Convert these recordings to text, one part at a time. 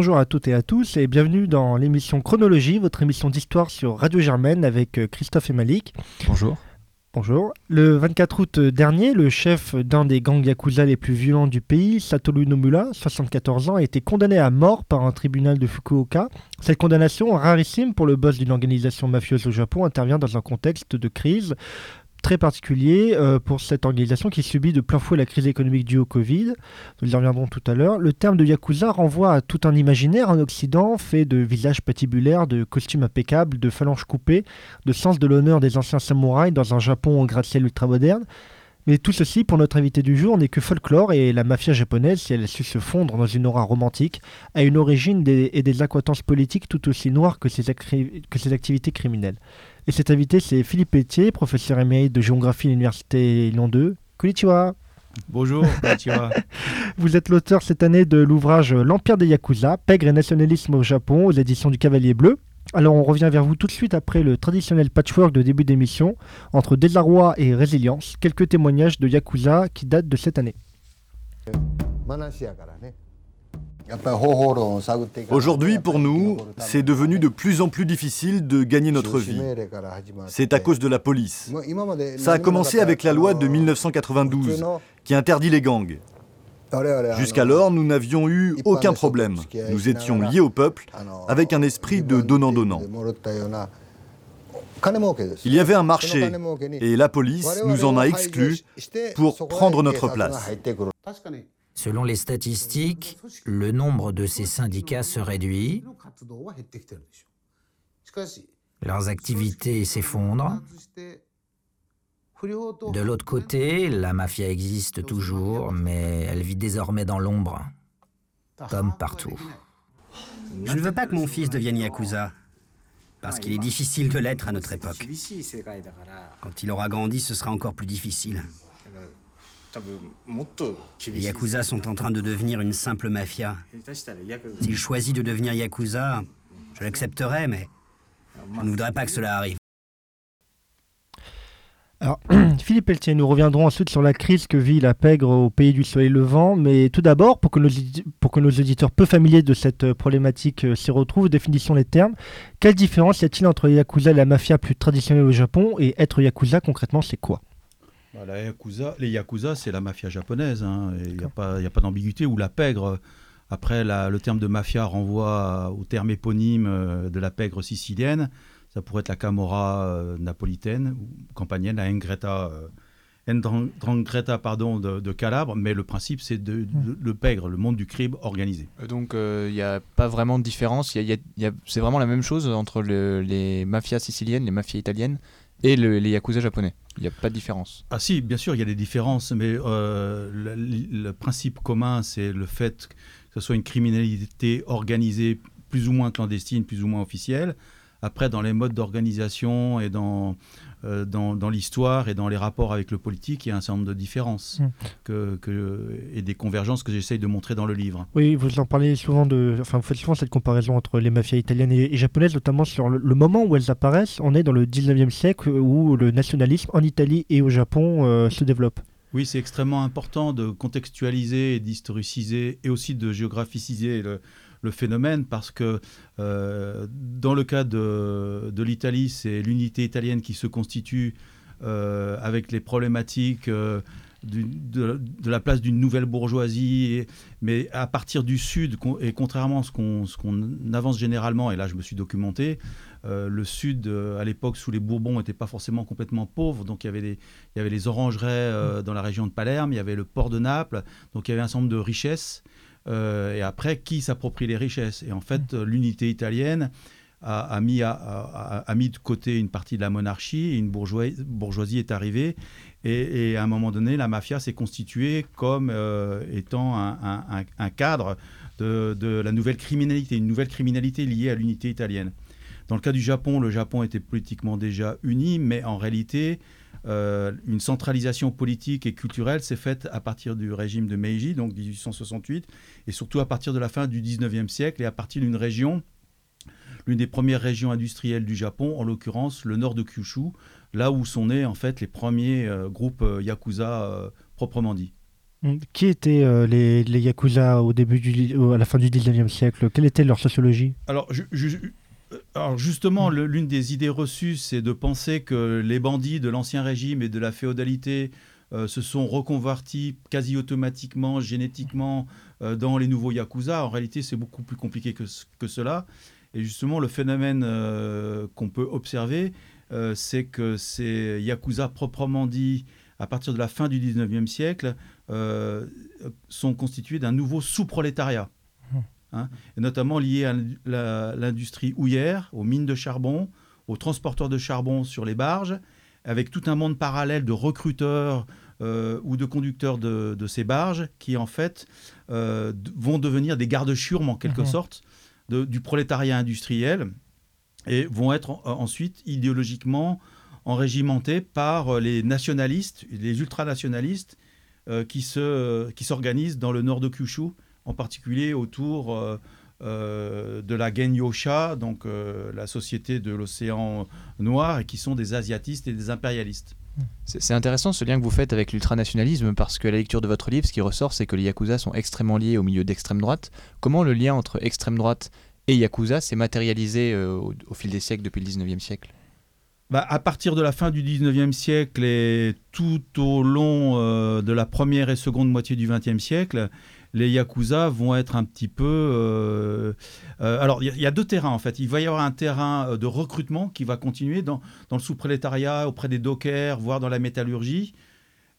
Bonjour à toutes et à tous et bienvenue dans l'émission Chronologie, votre émission d'histoire sur Radio Germaine avec euh, Christophe et Malik. Bonjour. Bonjour. Le 24 août dernier, le chef d'un des gangs yakuza les plus violents du pays, Satoru Nomura, 74 ans, a été condamné à mort par un tribunal de Fukuoka. Cette condamnation, rarissime pour le boss d'une organisation mafieuse au Japon, intervient dans un contexte de crise très particulier euh, pour cette organisation qui subit de plein fouet la crise économique due au Covid. Nous y reviendrons tout à l'heure. Le terme de Yakuza renvoie à tout un imaginaire en Occident fait de visages patibulaires, de costumes impeccables, de phalanges coupées, de sens de l'honneur des anciens samouraïs dans un Japon en gratte-ciel ultra-moderne. Mais tout ceci, pour notre invité du jour, n'est que folklore et la mafia japonaise, si elle a su se fondre dans une aura romantique, a une origine et des acquaintances politiques tout aussi noires que ses activités criminelles. Et cet invité, c'est Philippe Pétier, professeur émérite de géographie à l'Université Lyon 2. Konnichiwa Bonjour, konnichiwa. Vous êtes l'auteur cette année de l'ouvrage L'Empire des Yakuza, pègre et nationalisme au Japon, aux éditions du Cavalier Bleu. Alors on revient vers vous tout de suite après le traditionnel patchwork de début d'émission, entre désarroi et résilience, quelques témoignages de Yakuza qui datent de cette année. Aujourd'hui, pour nous, c'est devenu de plus en plus difficile de gagner notre vie. C'est à cause de la police. Ça a commencé avec la loi de 1992, qui interdit les gangs. Jusqu'alors, nous n'avions eu aucun problème. Nous étions liés au peuple, avec un esprit de donnant-donnant. Il y avait un marché, et la police nous en a exclus pour prendre notre place. Selon les statistiques, le nombre de ces syndicats se réduit, leurs activités s'effondrent. De l'autre côté, la mafia existe toujours, mais elle vit désormais dans l'ombre, comme partout. Je ne veux pas que mon fils devienne Yakuza, parce qu'il est difficile de l'être à notre époque. Quand il aura grandi, ce sera encore plus difficile. Les Yakuza sont en train de devenir une simple mafia. S'il choisit de devenir Yakuza, je l'accepterai, mais je ne voudrais pas que cela arrive. Alors, Philippe Pelletier, nous reviendrons ensuite sur la crise que vit la pègre au pays du soleil levant, mais tout d'abord, pour, que nos, pour que nos auditeurs peu familiers de cette euh, problématique euh, s'y retrouvent, définissons les termes. Quelle différence y a-t-il entre Yakuza et la mafia plus traditionnelle au Japon Et être Yakuza, concrètement, c'est quoi? Bah, les Yakuza, c'est la mafia japonaise. Hein, il n'y a pas, a pas d'ambiguïté. Ou la pègre. Après, le terme de mafia renvoie au terme éponyme euh, de la pègre sicilienne. Ça pourrait être la Camorra euh, napolitaine ou campanienne, la Ngreta, euh, pardon, de, Calabre. Mais le principe, c'est de, le pègre, le monde du crime organisé. Donc, il n'y a pas vraiment de différence. c'est vraiment la même chose entre les mafias siciliennes, les mafias italiennes et les Yakuza japonais. Il n'y a pas de différence. Ah si, bien sûr, il y a des différences, mais euh, le, principe commun, c'est le fait que ce soit une criminalité organisée plus ou moins clandestine, plus ou moins officielle. Après, dans les modes d'organisation et dans, euh, dans, l'histoire et dans les rapports avec le politique, il y a un certain nombre de différences mm. que, et des convergences que j'essaye de montrer dans le livre. Oui, vous en parlez souvent de, enfin, vous faites souvent cette comparaison entre les mafias italiennes et, japonaises, notamment sur le, moment où elles apparaissent. On est dans le 19e siècle où le nationalisme en Italie et au Japon euh, se développe. Oui, c'est extrêmement important de contextualiser et d'historiciser et aussi de géographiciser le, le phénomène parce que euh, dans le cas de, de l'Italie, c'est l'unité italienne qui se constitue euh, avec les problématiques euh, de, la place d'une nouvelle bourgeoisie, mais à partir du Sud, et contrairement à ce qu'on avance généralement, et là je me suis documenté, le Sud, à l'époque, sous les Bourbons, n'était pas forcément complètement pauvre. Donc, il y avait les, il y avait les orangerais dans la région de Palerme, il y avait le port de Naples. Donc, il y avait un certain nombre de richesses euh, et après, qui s'approprie les richesses Et en fait, mm. l'unité italienne a, mis a, mis de côté une partie de la monarchie, et une bourgeoisie, bourgeoisie est arrivée, et, à un moment donné, la mafia s'est constituée comme euh, étant un, cadre de, de, la nouvelle criminalité, une nouvelle criminalité liée à l'unité italienne. Dans le cas du Japon, le Japon était politiquement déjà uni, mais en réalité, euh, une centralisation politique et culturelle s'est faite à partir du régime de Meiji, donc 1868, et surtout à partir de la fin du 19e siècle et à partir d'une région, l'une des premières régions industrielles du Japon, en l'occurrence le nord de Kyushu, là où sont nés en fait les premiers euh, groupes euh, yakuza proprement dit. Hum, qui étaient les, les, Yakuza au début du, à la fin du 19e siècle? Quelle était leur sociologie? Alors, alors justement, l'une des idées reçues, c'est de penser que les bandits de l'Ancien Régime et de la féodalité se sont reconvertis quasi automatiquement, génétiquement, dans les nouveaux Yakuza. En réalité, c'est beaucoup plus compliqué que, cela. Et justement, le phénomène qu'on peut observer, euh, c'est que ces yakuza proprement dit, à partir de la fin du 19e siècle, euh, sont constitués d'un nouveau sous-prolétariat. Hein, notamment lié à l'industrie houillère, aux mines de charbon, aux transporteurs de charbon sur les barges, avec tout un monde parallèle de recruteurs euh, ou de conducteurs de, ces barges qui, en fait, vont devenir des gardes-churmes, en quelque mmh. sorte, du prolétariat industriel et vont être ensuite idéologiquement enrégimentés par euh, les nationalistes, les ultranationalistes euh, qui s'organisent dans le nord de Kyushu, en particulier autour euh, de la Genyosha, donc la société de l'océan Noir, et qui sont des asiatistes et des impérialistes. C'est intéressant ce lien que vous faites avec l'ultranationalisme parce que la lecture de votre livre, ce qui ressort, c'est que les Yakuza sont extrêmement liés au milieu d'extrême droite. Comment le lien entre extrême droite et Yakuza s'est matérialisé euh, au, fil des siècles depuis le 19e siècle? Bah, à partir de la fin du 19e siècle et tout au long euh, de la première et seconde moitié du 20e siècle, les Yakuza vont être un petit peu... Euh, alors, il y, a deux terrains en fait. Il va y avoir un terrain de recrutement qui va continuer dans, dans le sous-prélétariat, auprès des dockers, voire dans la métallurgie.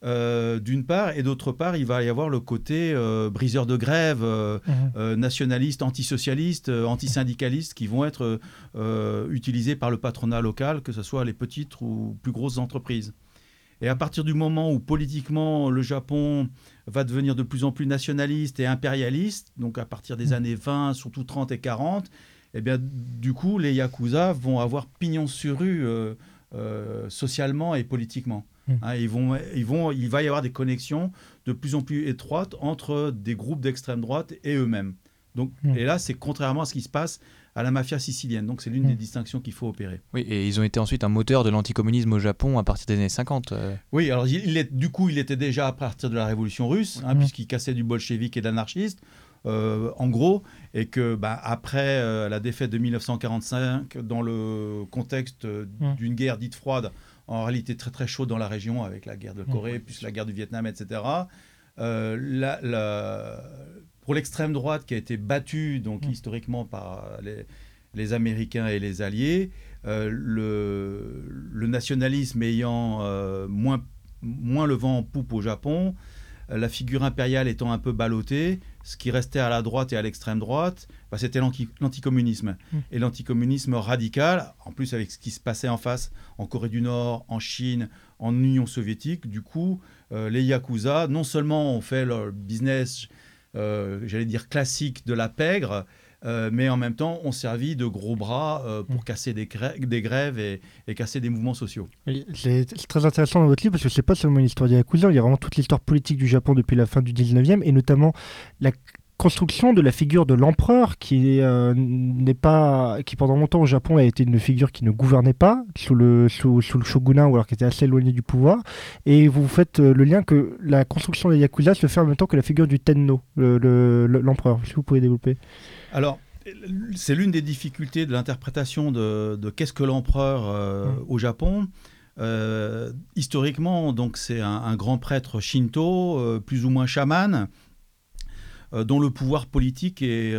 Euh, d'une part, et d'autre part, il va y avoir le côté euh, briseur de grève, euh, mhm. nationaliste, antisocialiste, antisyndicaliste, qui vont être utilisés par le patronat local, que ce soit les petites ou plus grosses entreprises. Et à partir du moment où politiquement le Japon va devenir de plus en plus nationaliste et impérialiste, donc à partir des mhm. années 20, surtout 30 et 40, eh bien, du coup, les Yakuza vont avoir pignon sur rue socialement et politiquement. Hmm. Hein, ils vont, ils vont, il va y avoir des connexions de plus en plus étroites entre des groupes d'extrême droite et eux-mêmes. Donc, hmm. Et là, c'est contrairement à ce qui se passe à la mafia sicilienne. Donc c'est l'une des hmm. distinctions qu'il faut opérer. Oui, et ils ont été ensuite un moteur de l'anticommunisme au Japon à partir des années 50. Euh. Oui, alors il est, du coup, il était déjà à partir de la Révolution russe, hein, puisqu'il cassait du bolchevique et d'anarchiste. Euh, en gros, et que bah, après euh, la défaite de 1945, dans le contexte d'une guerre dite froide en réalité très très chaud dans la région avec la guerre de Corée, plus la guerre du Vietnam, etc. Euh, pour l'extrême droite qui a été battue donc mm. historiquement par les, Américains et les Alliés, euh, le, nationalisme ayant euh, moins, moins le vent en poupe au Japon, la figure impériale étant un peu ballottée, ce qui restait à la droite et à l'extrême droite, bah, c'était l'anticommunisme. Hmm. Et l'anticommunisme radical, en plus avec ce qui se passait en face en Corée du Nord, en Chine, en Union soviétique, du coup, euh, les Yakuza, non seulement ont fait leur business, euh, j'allais dire classique de la pègre, euh, mais en même temps ont servi de gros bras euh, pour mm. casser des, des grèves et, casser des mouvements sociaux. C'est très intéressant dans votre livre parce que c'est pas seulement une histoire des Yakuza, il y a vraiment toute l'histoire politique du Japon depuis la fin du 19e et notamment la construction de la figure de l'empereur qui euh, n'est pas qui pendant longtemps au Japon a été une figure qui ne gouvernait pas sous le sous, le shogunat ou alors qui était assez éloigné du pouvoir et vous faites le lien que la construction des yakuza se fait en même temps que la figure du tenno l'empereur le, si vous pouvez développer? Alors, c'est l'une des difficultés de l'interprétation de, qu'est-ce que l'empereur euh, mm. au Japon. Euh, historiquement, donc c'est un, grand prêtre shinto, euh, plus ou moins chaman, dont le pouvoir politique est,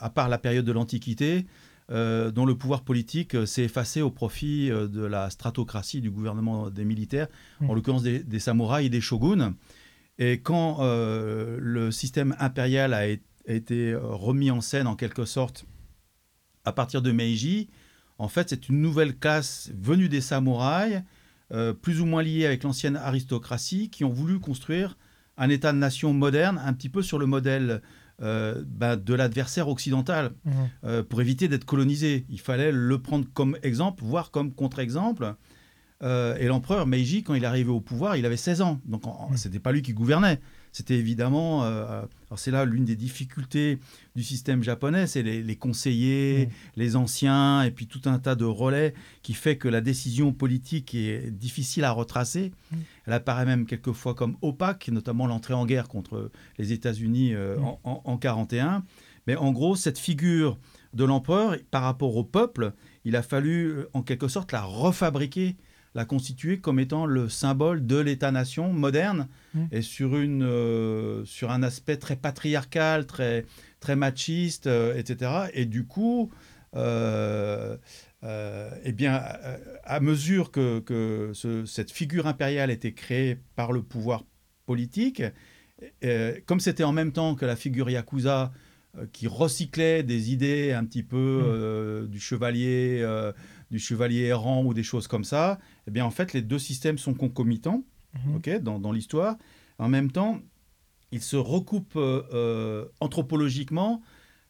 à part la période de l'Antiquité, dont le pouvoir politique s'est effacé au profit de la stratocratie du gouvernement des militaires, mm. en l'occurrence des, des, samouraïs et des shoguns. Et quand le système impérial a été a été euh, remis en scène en quelque sorte à partir de Meiji. En fait, c'est une nouvelle classe venue des samouraïs, euh, plus ou moins liée avec l'ancienne aristocratie, qui ont voulu construire un État de nation moderne, un petit peu sur le modèle euh, bah, de l'adversaire occidental, mmh. pour éviter d'être colonisé. Il fallait le prendre comme exemple, voire comme contre-exemple. et l'empereur Meiji, quand il est arrivé au pouvoir, il avait 16 ans. Donc ce n'était pas lui qui gouvernait. C'était évidemment, alors c'est là l'une des difficultés du système japonais, c'est les, conseillers, les anciens, et puis tout un tas de relais qui fait que la décision politique est difficile à retracer. Elle apparaît même quelquefois comme opaque, notamment l'entrée en guerre contre les États-Unis en, en, en 41. Mais en gros, cette figure de l'empereur, par rapport au peuple, il a fallu euh, en quelque sorte la refabriquer, la constituer comme étant le symbole de l'État-nation moderne mmh. et sur, une, euh, sur un aspect très patriarcal, très, très machiste, euh, etc. Et du coup, eh bien, à mesure que, que cette figure impériale était créée par le pouvoir politique, comme c'était en même temps que la figure Yakuza euh, qui recyclait des idées un petit peu mmh. euh, du chevalier, euh, du chevalier errant ou des choses comme ça, eh bien en fait les deux systèmes sont concomitants, mmh. ok, dans, dans l'histoire. En même temps, ils se recoupent anthropologiquement.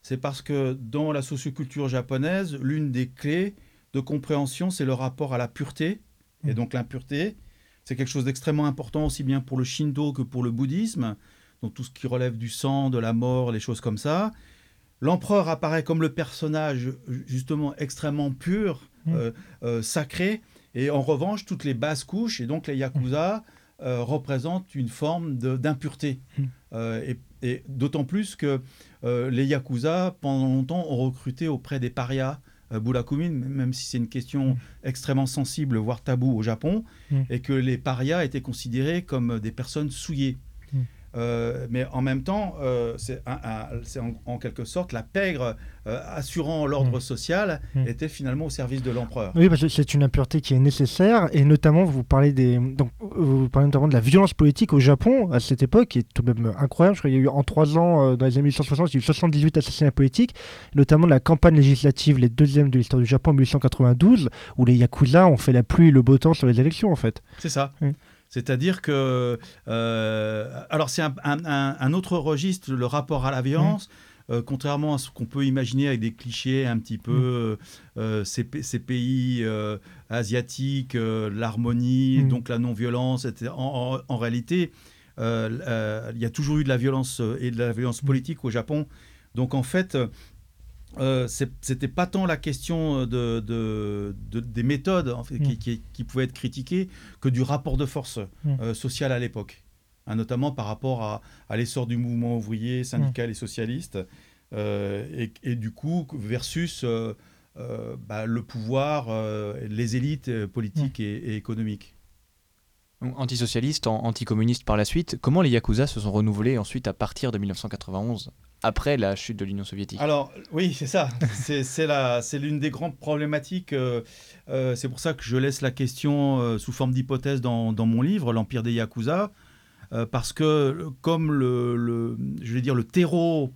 C'est parce que dans la socioculture japonaise, l'une des clés de compréhension, c'est le rapport à la pureté. Et mmh. donc l'impureté, c'est quelque chose d'extrêmement important aussi bien pour le Shinto que pour le bouddhisme donc tout ce qui relève du sang, de la mort, les choses comme ça. L'empereur apparaît comme le personnage justement extrêmement pur, mmh. euh, euh, sacré, et en revanche, toutes les basses couches, et donc les yakuza, euh, représentent une forme d'impureté. Mmh. et, d'autant plus que les yakuza, pendant longtemps, ont recruté auprès des parias. Bulakumin, même si c'est une question mmh. extrêmement sensible, voire taboue au Japon, et que les parias étaient considérés comme des personnes souillées. Euh, mais en même temps, euh, c'est en, quelque sorte la pègre euh, assurant l'ordre mm. social mm. était finalement au service de l'empereur. Oui, parce que c'est une impureté qui est nécessaire, et notamment vous parlez des, donc vous parlez notamment de la violence politique au Japon à cette époque, qui est tout de même incroyable. Je crois qu'il y a eu en trois ans, dans les années 1860, il y a eu 78 assassinats politiques, notamment la campagne législative, les deuxièmes de l'histoire du Japon en 1892, où les yakuza ont fait la pluie et le beau temps sur les élections, en fait. C'est ça. C'est-à-dire que, euh, alors c'est un, autre registre, le rapport à la violence. Mmh. Euh, contrairement à ce qu'on peut imaginer avec des clichés un petit peu, mmh. euh, ces, pays asiatiques, l'harmonie, mmh. donc la non-violence, en, en, réalité, il y a toujours eu de la violence et de la violence politique au Japon. Donc en fait, euh, c'était pas tant la question de, des méthodes en fait, mm. qui, pouvaient être critiquées que du rapport de force mm. euh, social à l'époque, hein, notamment par rapport à, l'essor du mouvement ouvrier, syndical et socialiste, euh, et, du coup versus euh, bah, le pouvoir, les élites politiques mm. et, économiques. Antisocialiste, anticommuniste par la suite, comment les Yakuza se sont renouvelés ensuite à partir de 1991 après la chute de l'Union soviétique. Alors oui, c'est ça. c'est l'une des grandes problématiques. Euh, euh, c'est pour ça que je laisse la question euh, sous forme d'hypothèse dans, mon livre, L'Empire des Yakuza, parce que comme le, je vais dire, le terreau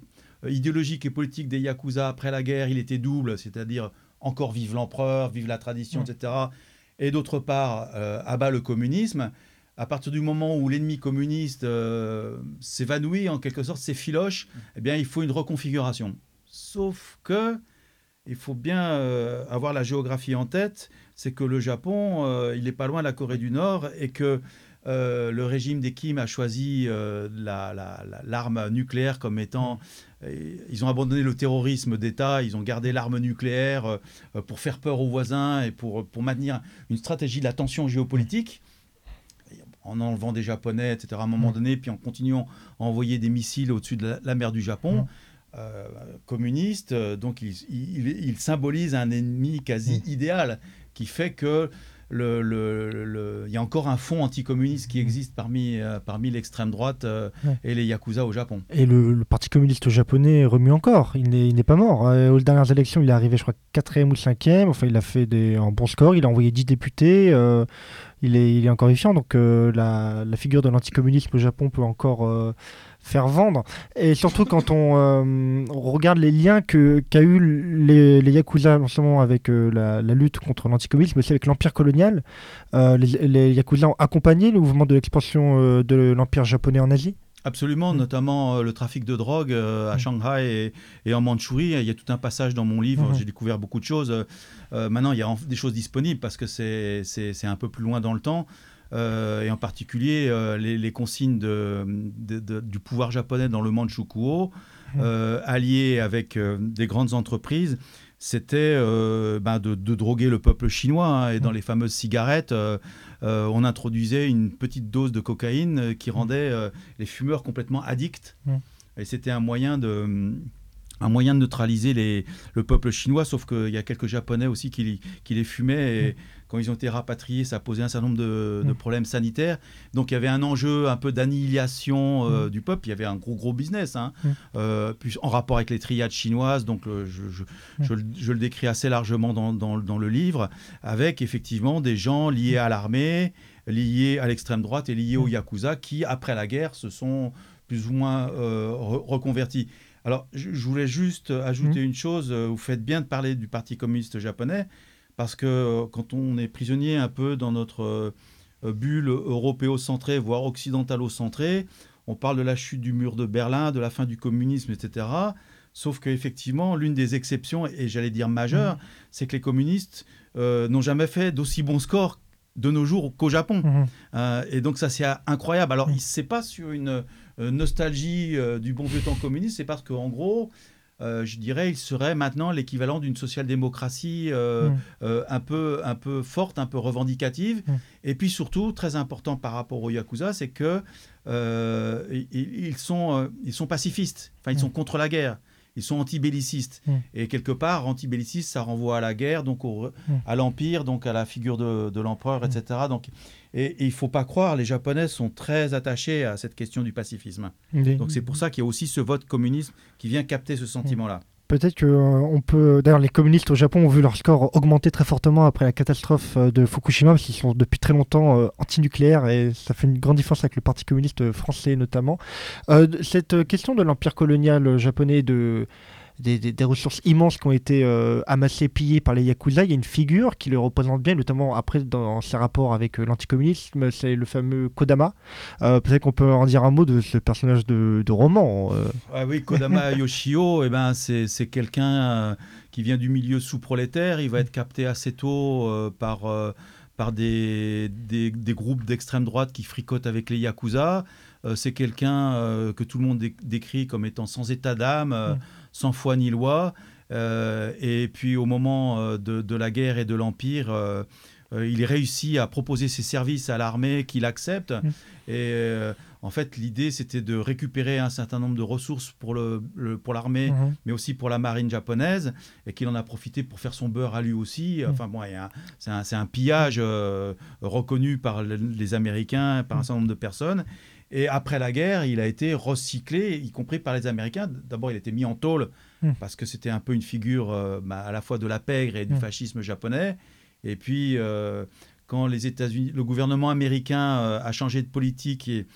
idéologique et politique des Yakuza après la guerre, il était double, c'est-à-dire encore vive l'empereur, vive la tradition, etc. Et d'autre part, abat le communisme à partir du moment où l'ennemi communiste euh, s'évanouit, en quelque sorte, s'effiloche, eh bien, il faut une reconfiguration. Sauf que, il faut bien euh, avoir la géographie en tête, c'est que le Japon, euh, il n'est pas loin de la Corée du Nord et que le régime des Kim a choisi l'arme nucléaire comme étant... Ils ont abandonné le terrorisme d'État, ils ont gardé l'arme nucléaire pour faire peur aux voisins et pour, pour maintenir une stratégie de la tension géopolitique en enlevant des Japonais, etc., à un moment mm. donné, puis en continuant à envoyer des missiles au-dessus de la, mer du Japon. Mm. Euh, communiste, euh, donc il, symbolise un ennemi quasi mm. idéal qui fait que le, il y a encore un fond anticommuniste qui existe parmi, euh, parmi l'extrême droite et les Yakuza au Japon. Et le, Parti communiste japonais remue encore, il n'est pas mort. aux dernières élections, il est arrivé, je crois, quatrième ou cinquième, enfin il a fait des, un bon score, il a envoyé 10 députés il est, il est encore vivant. Donc euh, la, la, figure de l'anticommunisme au Japon peut encore euh, faire vendre. Et surtout quand on, euh, regarde les liens qu'a qu'a eu les, les, Yakuza, non seulement avec la, la, lutte contre l'anticommunisme, mais aussi avec l'empire colonial. Les, les, Yakuza ont accompagné le mouvement de l'expansion de l'empire japonais en Asie? Absolument, mm. notamment le trafic de drogue à mm. Shanghai et, en Mandchourie. Il y a tout un passage dans mon livre, mm-hmm. j'ai découvert beaucoup de choses. maintenant, il y a des choses disponibles parce que c'est un peu plus loin dans le temps. Et en particulier les, consignes de, du pouvoir japonais dans le Manchukuo, mm. alliées avec des grandes entreprises c'était euh, ben, de, droguer le peuple chinois. Hein, et dans mm. les fameuses cigarettes, euh, euh, on introduisait une petite dose de cocaïne qui mm. rendait les fumeurs complètement addicts. Et c'était un moyen de un moyen de neutraliser les, le peuple chinois, sauf qu'il y a quelques Japonais aussi qui, qui les fumaient. Et mm. quand ils ont été rapatriés, ça posait un certain nombre de, mm. problèmes sanitaires. Donc il y avait un enjeu un peu d'annihilation euh, mm. du peuple. Il y avait un gros, gros business, hein. euh, en rapport avec les triades chinoises. Donc je, je, je, le décris assez largement dans, dans, dans, le livre, avec effectivement des gens liés à l'armée, liés à l'extrême droite et liés au Yakuza, qui, après la guerre, se sont plus ou moins euh, reconvertis. Alors, je, voulais juste ajouter mmh. une chose. Euh, vous faites bien de parler du Parti communiste japonais, parce que euh, quand on est prisonnier un peu dans notre euh, bulle européo-centrée, voire occidentalo-centrée, on parle de la chute du mur de Berlin, de la fin du communisme, etc. Sauf qu'effectivement, l'une des exceptions, et j'allais dire majeure, mmh. c'est que les communistes n'ont jamais fait d'aussi bons scores de nos jours qu'au Japon. Mmh. et donc ça, c'est incroyable. Alors, ce n'est pas sur une euh, nostalgie euh, du bon vieux temps communiste, c'est parce qu'en gros, euh, je dirais, il serait maintenant l'équivalent d'une social-démocratie mm. un, peu, un peu forte, un peu revendicative. Mm. Et puis surtout, très important par rapport aux Yakuza, c'est que ils, sont, ils sont pacifistes, enfin ils mm. sont contre la guerre. Ils sont anti-bellicistes. Et quelque part, anti-belliciste, ça renvoie à la guerre, donc à l'Empire, donc à la figure de, de l'empereur, etc. Donc et, il ne faut pas croire, les Japonais sont très attachés à cette question du pacifisme. Donc c'est pour ça qu'il y a aussi ce vote communisme qui vient capter ce sentiment-là. Peut-être que euh, on peut. D'ailleurs, les communistes au Japon ont vu leur score augmenter très fortement après la catastrophe euh, de Fukushima, parce qu'ils sont depuis très longtemps euh, anti-nucléaires et ça fait une grande différence avec le Parti communiste français notamment. cette question de l'empire colonial japonais de des, ressources immenses qui ont été euh, amassées, pillées par les Yakuza. Il y a une figure qui le représente bien, notamment après dans ses rapports avec euh, l'anticommunisme, c'est le fameux Kodama. Euh, peut-être qu'on peut en dire un mot de ce personnage de, roman. Ah oui, Kodama Yoshio, eh ben, c'est quelqu'un qui vient du milieu sous-prolétaire. Il va être capté assez tôt par par des, des, groupes d'extrême droite qui fricotent avec les Yakuza. c'est quelqu'un que tout le monde décrit comme étant sans état d'âme, mm sans foi ni loi. Euh, et puis au moment euh, de, la guerre et de l'Empire, euh, il réussit à proposer ses services à l'armée qu'il accepte. Mm. Et en fait, l'idée, c'était de récupérer un certain nombre de ressources pour l'armée, le, pour mm-hmm. mais aussi pour la marine japonaise, et qu'il en a profité pour faire son beurre à lui aussi. Mm. Enfin bon, c'est un, un, pillage reconnu par les Américains, par un mm. certain nombre de personnes. Et après la guerre, il a été recyclé, y compris par les Américains. D'abord, il a été mis en tôle hmm. parce que c'était un peu une figure euh, bah, à la fois de la pègre et du hmm. fascisme japonais. Et puis, euh, quand les États-Unis, le gouvernement américain euh, a changé de politique et,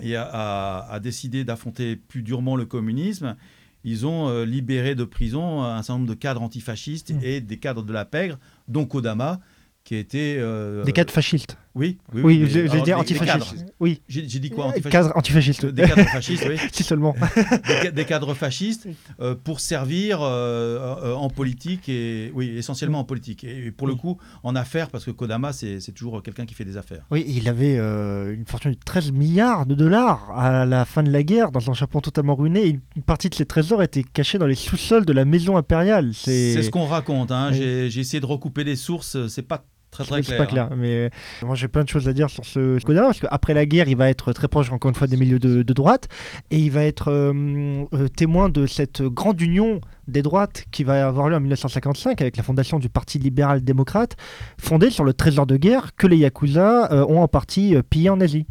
et a, décidé d'affronter plus durement le communisme, ils ont libéré de prison un certain nombre de cadres antifascistes hmm. et des cadres de la pègre, dont Kodama, qui était... des cadres fascistes oui, oui, oui, je, veux dire antifasciste. Oui. J'ai dit quoi antifasciste Cadre antifasciste. Des cadres fascistes, oui. si seulement. des, cadres fascistes euh, pour servir euh, euh, en politique et oui, essentiellement en politique. Et pour le coup, en affaires, parce que Kodama, c'est toujours quelqu'un qui fait des affaires. Oui, il avait une fortune de 13 milliards de dollars à la fin de la guerre, dans un Japon totalement ruiné. une partie de ses trésors était cachée dans les sous-sols de la maison impériale. C'est ce qu'on raconte. Hein. J'ai essayé de recouper les sources. C'est pas Très très clair. pas clair. Mais euh, moi j'ai plein de choses à dire sur ce Skoda parce qu'après la guerre, il va être très proche encore une fois des milieux de, droite et il va être euh, euh, témoin de cette grande union des droites qui va avoir lieu en 1955 avec la fondation du Parti libéral-démocrate, fondé sur le trésor de guerre que les Yakuza ont en partie pillé en Asie.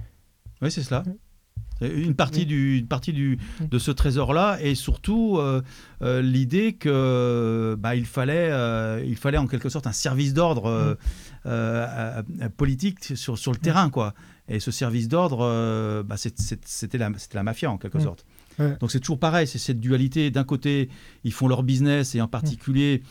Oui, c'est cela. Une partie, du, une partie du, de ce trésor-là et surtout euh, euh, l'idée que bah, il, fallait, euh, il fallait en quelque sorte un service d'ordre politique sur, sur le terrain. Quoi. Et ce service d'ordre, bah, c'était la, la mafia en quelque sorte. Donc c'est toujours pareil, c'est cette dualité. D'un côté, ils font leur business et en particulier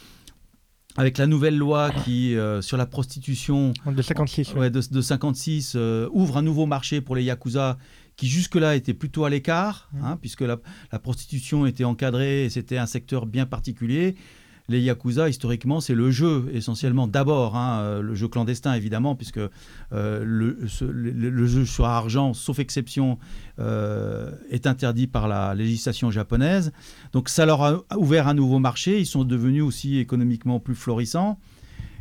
avec la nouvelle loi qui, sur la prostitution de 56, de, de 56 ouvre un nouveau marché pour les Yakuza qui jusque-là était plutôt à l'écart, mmh. hein, puisque la, prostitution était encadrée et c'était un secteur bien particulier. Les Yakuza, historiquement, c'est le jeu essentiellement d'abord, hein, euh, le jeu clandestin évidemment, puisque euh, le, jeu sur argent, sauf exception, euh, est interdit par la législation japonaise. Donc ça leur a ouvert un nouveau marché, ils sont devenus aussi économiquement plus florissants.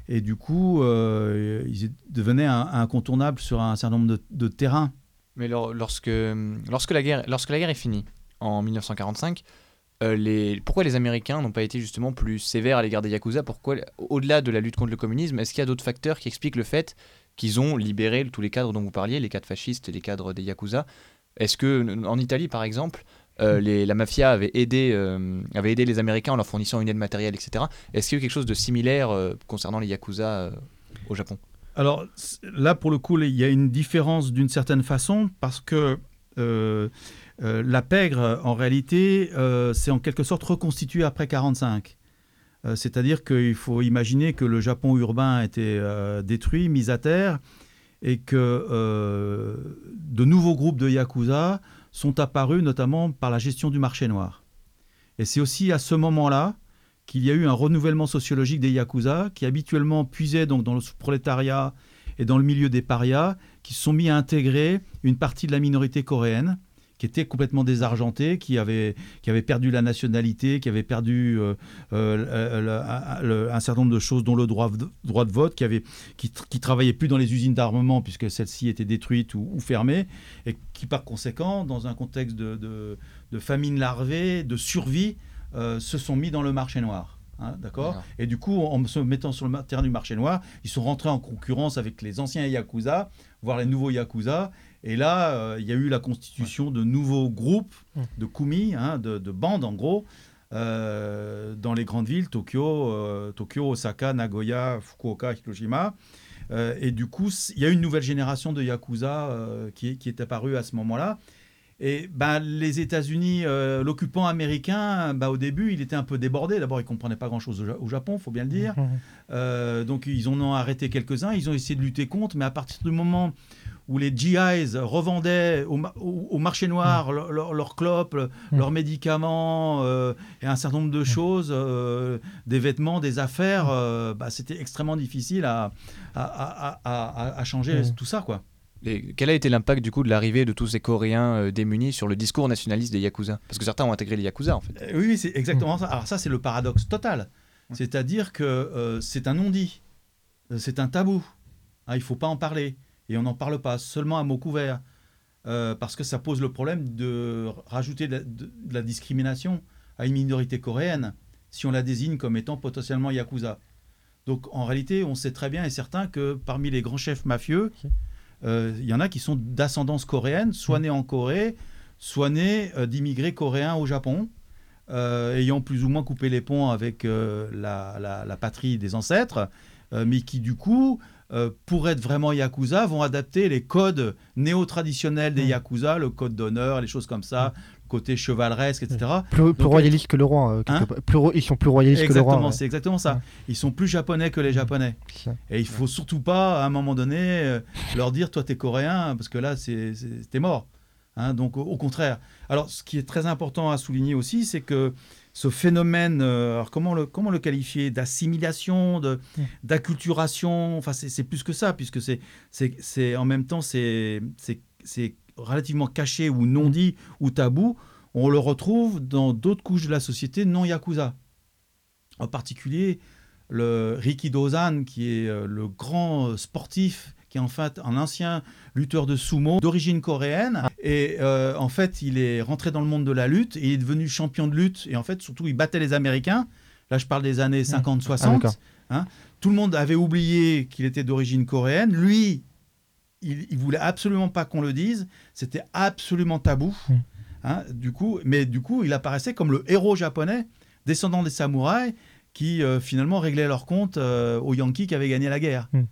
Et du coup, ils devenaient incontournables sur un certain nombre de, terrains. Mais lorsque, lorsque, la guerre, lorsque la guerre est finie, en 1945, euh, les... pourquoi les Américains n'ont pas été justement plus sévères à l'égard des Yakuza? Pourquoi, au-delà de la lutte contre le communisme, est-ce qu'il y a d'autres facteurs qui expliquent le fait qu'ils ont libéré tous les cadres dont vous parliez, les cadres fascistes et les cadres des Yakuza? Est-ce que en Italie, par exemple, euh, les, la mafia avait aidé, euh, avait aidé les Américains en leur fournissant une aide matérielle, etc. Est-ce qu'il y a eu quelque chose de similaire concernant les Yakuza au Japon? Alors là, pour le coup, il y a une différence d'une certaine façon parce que euh, euh, la pègre, en réalité, euh, c'est en quelque sorte reconstitué après 1945. C'est-à-dire qu'il faut imaginer que le Japon urbain a été détruit, mis à terre, et que de nouveaux groupes de Yakuza sont apparus notamment par la gestion du marché noir. Et c'est aussi à ce moment-là qu'il y a eu un renouvellement sociologique des Yakuza qui habituellement puisaient donc dans le prolétariat et dans le milieu des parias, qui se sont mis à intégrer une partie de la minorité coréenne qui était complètement désargentée, qui avait, qui avait perdu la nationalité, qui avait perdu euh, euh, un certain nombre de choses, dont le droit, droit de vote, qui, avait, qui, qui travaillait plus dans les usines d'armement puisque celles-ci étaient détruites ou, ou, fermées, et qui par conséquent, dans un contexte de, de, de famine larvée, de survie, euh, se sont mis dans le marché noir. Hein, d'accord? Et du coup, en se mettant sur le terrain du marché noir, ils sont rentrés en concurrence avec les anciens Yakuza, voire les nouveaux Yakuza. Et là, euh, il y a eu la constitution de nouveaux groupes mmh. de kumi, hein, de, bandes en gros, euh, dans les grandes villes, Tokyo, Tokyo, Osaka, Nagoya, Fukuoka, Hiroshima. et du coup, il y a une nouvelle génération de Yakuza qui, qui est apparue à ce moment-là. Et ben, les États-Unis, euh, l'occupant américain, ben, au début, il était un peu débordé. D'abord, il ne comprenait pas grand-chose au, Japon, il faut bien le dire. Euh, donc, ils en ont arrêté quelques-uns. Ils ont essayé de lutter contre. Mais à partir du moment où les GIs revendaient au, marché noir leurs clopes, leurs médicaments euh, et un certain nombre de choses, des vêtements, des affaires, bah, c'était extrêmement difficile à, à, à, à changer tout ça. quoi quel a été l'impact du coup de l'arrivée de tous ces Coréens euh, démunis sur le discours nationaliste des Yakuza? Parce que certains ont intégré les Yakuza en fait. Euh, oui, c'est exactement ça. Alors ça, c'est le paradoxe total. C'est-à-dire que euh, c'est un non-dit, c'est un tabou. Ah, il ne faut pas en parler. Et on n'en parle pas, seulement à mots couverts. parce que ça pose le problème de rajouter de la, discrimination à une minorité coréenne si on la désigne comme étant potentiellement Yakuza. Donc en réalité, on sait très bien et certain que parmi les grands chefs mafieux, euh, il y en a qui sont d'ascendance coréenne, soit nés en Corée, soit nés euh, d'immigrés coréens au Japon, euh, ayant plus ou moins coupé les ponts avec la, patrie des ancêtres, mais qui du coup, pour être vraiment yakuza, vont adapter les codes néo-traditionnels des mm. yakuza, le code d'honneur, les choses comme ça, côté chevaleresque, etc. Plus, plus royaliste que le roi. Hein ils sont plus royalistes que le roi. C'est exactement ça. Ils sont plus japonais que les japonais. Et il faut surtout pas, à un moment donné, euh, leur dire toi t'es coréen, parce que là t'es mort. Hein, donc au, contraire. Alors ce qui est très important à souligner aussi, c'est que ce phénomène, euh, alors comment le, comment le qualifier, d'assimilation, d'acculturation, enfin c'est plus que ça, puisque c'est en même temps c'est relativement caché ou non dit ou tabou, on le retrouve dans d'autres couches de la société non yakuza. En particulier, le Riki Dozan, qui est euh, le grand sportif, qui est en fait un ancien lutteur de sumo d'origine coréenne. Et euh, en fait, il est rentré dans le monde de la lutte et il est devenu champion de lutte. Et en fait, surtout, il battait les Américains. Là, je parle des années 50-60. Ah, hein. Tout le monde avait oublié qu'il était d'origine coréenne. Lui, il, il voulait absolument pas qu'on le dise. C'était absolument tabou. Hein, du coup, mais du coup, il apparaissait comme le héros japonais, descendant des samouraïs, qui euh, finalement réglaient leur compte euh, aux Yankees qui avaient gagné la guerre. Hmm.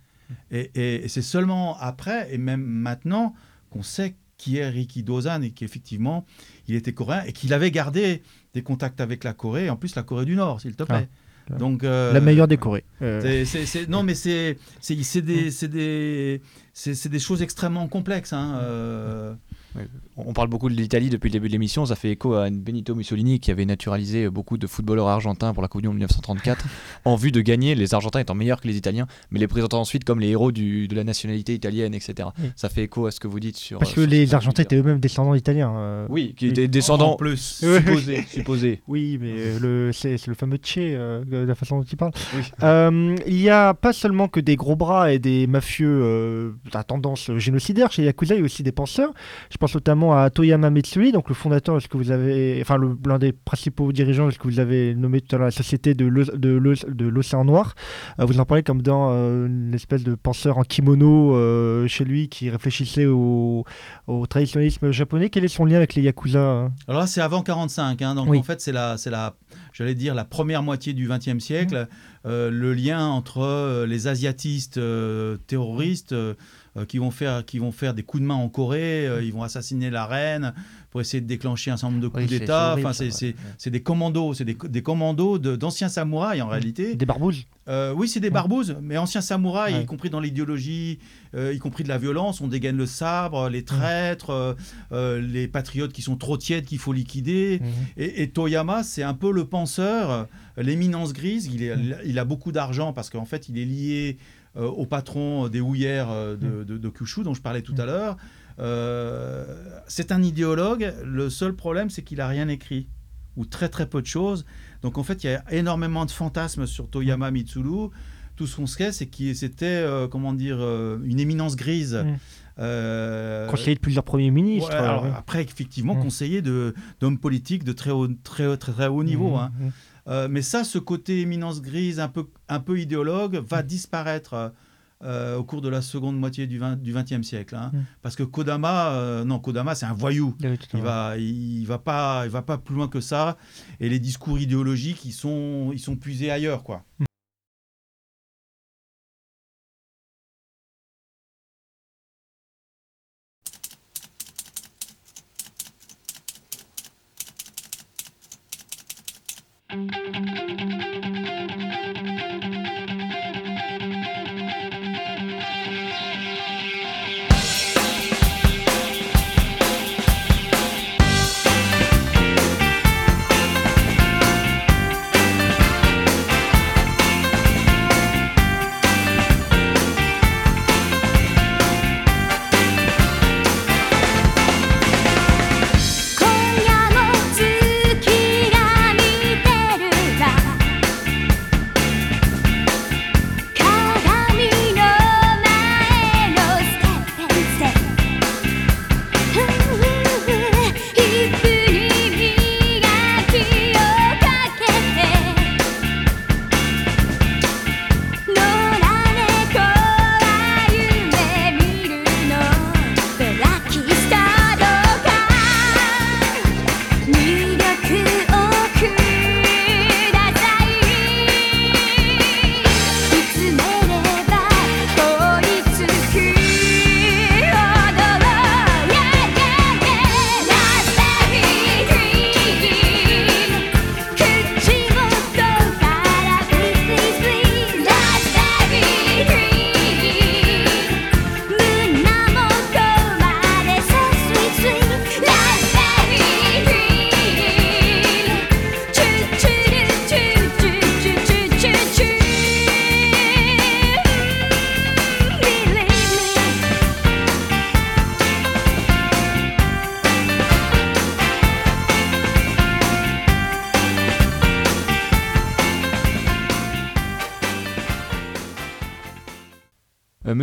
Et, c'est seulement après, et même maintenant, qu'on sait qui est Riki Dozan et qu'effectivement, il était coréen et qu'il avait gardé des contacts avec la Corée, en plus la Corée du Nord, s'il te plaît. Ah. Donc, euh, la meilleure des Corées. Euh. non, mais c'est des, des, des, choses extrêmement complexes. Hein, euh. On parle beaucoup de l'Italie depuis le début de l'émission, ça fait écho à Benito Mussolini qui avait naturalisé beaucoup de footballeurs argentins pour la Coupe du Monde 1934 en vue de gagner, les Argentins étant meilleurs que les Italiens, mais les présentant ensuite comme les héros du, de la nationalité italienne, etc. Ça fait écho à ce que vous dites sur... Parce que les Argentins étaient eux-mêmes descendants d'Italiens. Euh, oui, qui étaient descendants plus. supposés. supposés. Oui, mais euh, c'est le fameux Che, euh, de la façon dont il parle. il n'y a pas seulement que des gros bras et des mafieux à tendance génocidaire chez Yakuza, il y a aussi des penseurs. Je pense notamment à Toyama Mitsui, donc le fondateur, est-ce que vous avez, enfin l'un des principaux dirigeants, est-ce que vous avez nommé tout à l'heure la société de l'océan Noir. Euh, vous en parlez comme dans euh, une espèce de penseur en kimono euh, chez lui qui réfléchissait au, traditionnalisme japonais. Quel est son lien avec les yakuza hein? Alors là, c'est avant 45, hein, donc en fait c'est la, c'est la, j'allais dire la première moitié du XXe siècle. Mmh. le lien entre les asiatistes terroristes euh, qui, vont faire, qui vont faire des coups de main en Corée, euh, ils vont assassiner la reine pour essayer de déclencher un certain nombre de coups d'État. Enfin, c'est des commandos, c'est des, des, commandos d'anciens samouraïs en réalité. Des barbouzes euh, Oui, c'est des barbouzes, mais anciens samouraïs, y compris dans l'idéologie, y compris de la violence. On dégaine le sabre, les traîtres, les patriotes qui sont trop tièdes, qu'il faut liquider. Et, Toyama, c'est un peu le penseur, l'éminence grise. Il, est, il a beaucoup d'argent parce qu'en fait, il est lié euh, au patron des houillères euh, de, mm. de, Kyushu, dont je parlais tout à mm. l'heure. Euh, c'est un idéologue. Le seul problème, c'est qu'il n'a rien écrit, ou très très peu de choses. Donc en fait, il y a énormément de fantasmes sur Toyama mm. Mitsuru. Tout ce qu'on sait, c'est qu'il c'était, comment dire, une éminence grise. conseiller de plusieurs premiers ministres. Après, effectivement, conseiller d'hommes politiques de très haut, très, très, très haut niveau. Hein. Euh, mais ça, ce côté éminence grise, un peu, un peu idéologue, va mm. disparaître euh, au cours de la seconde moitié du XXe siècle. Hein. Mm. Parce que Kodama, euh, non, Kodama, c'est un voyou. il va, il, va pas, il va pas plus loin que ça. Et les discours idéologiques, ils sont, ils sont puisés ailleurs, quoi. Mm.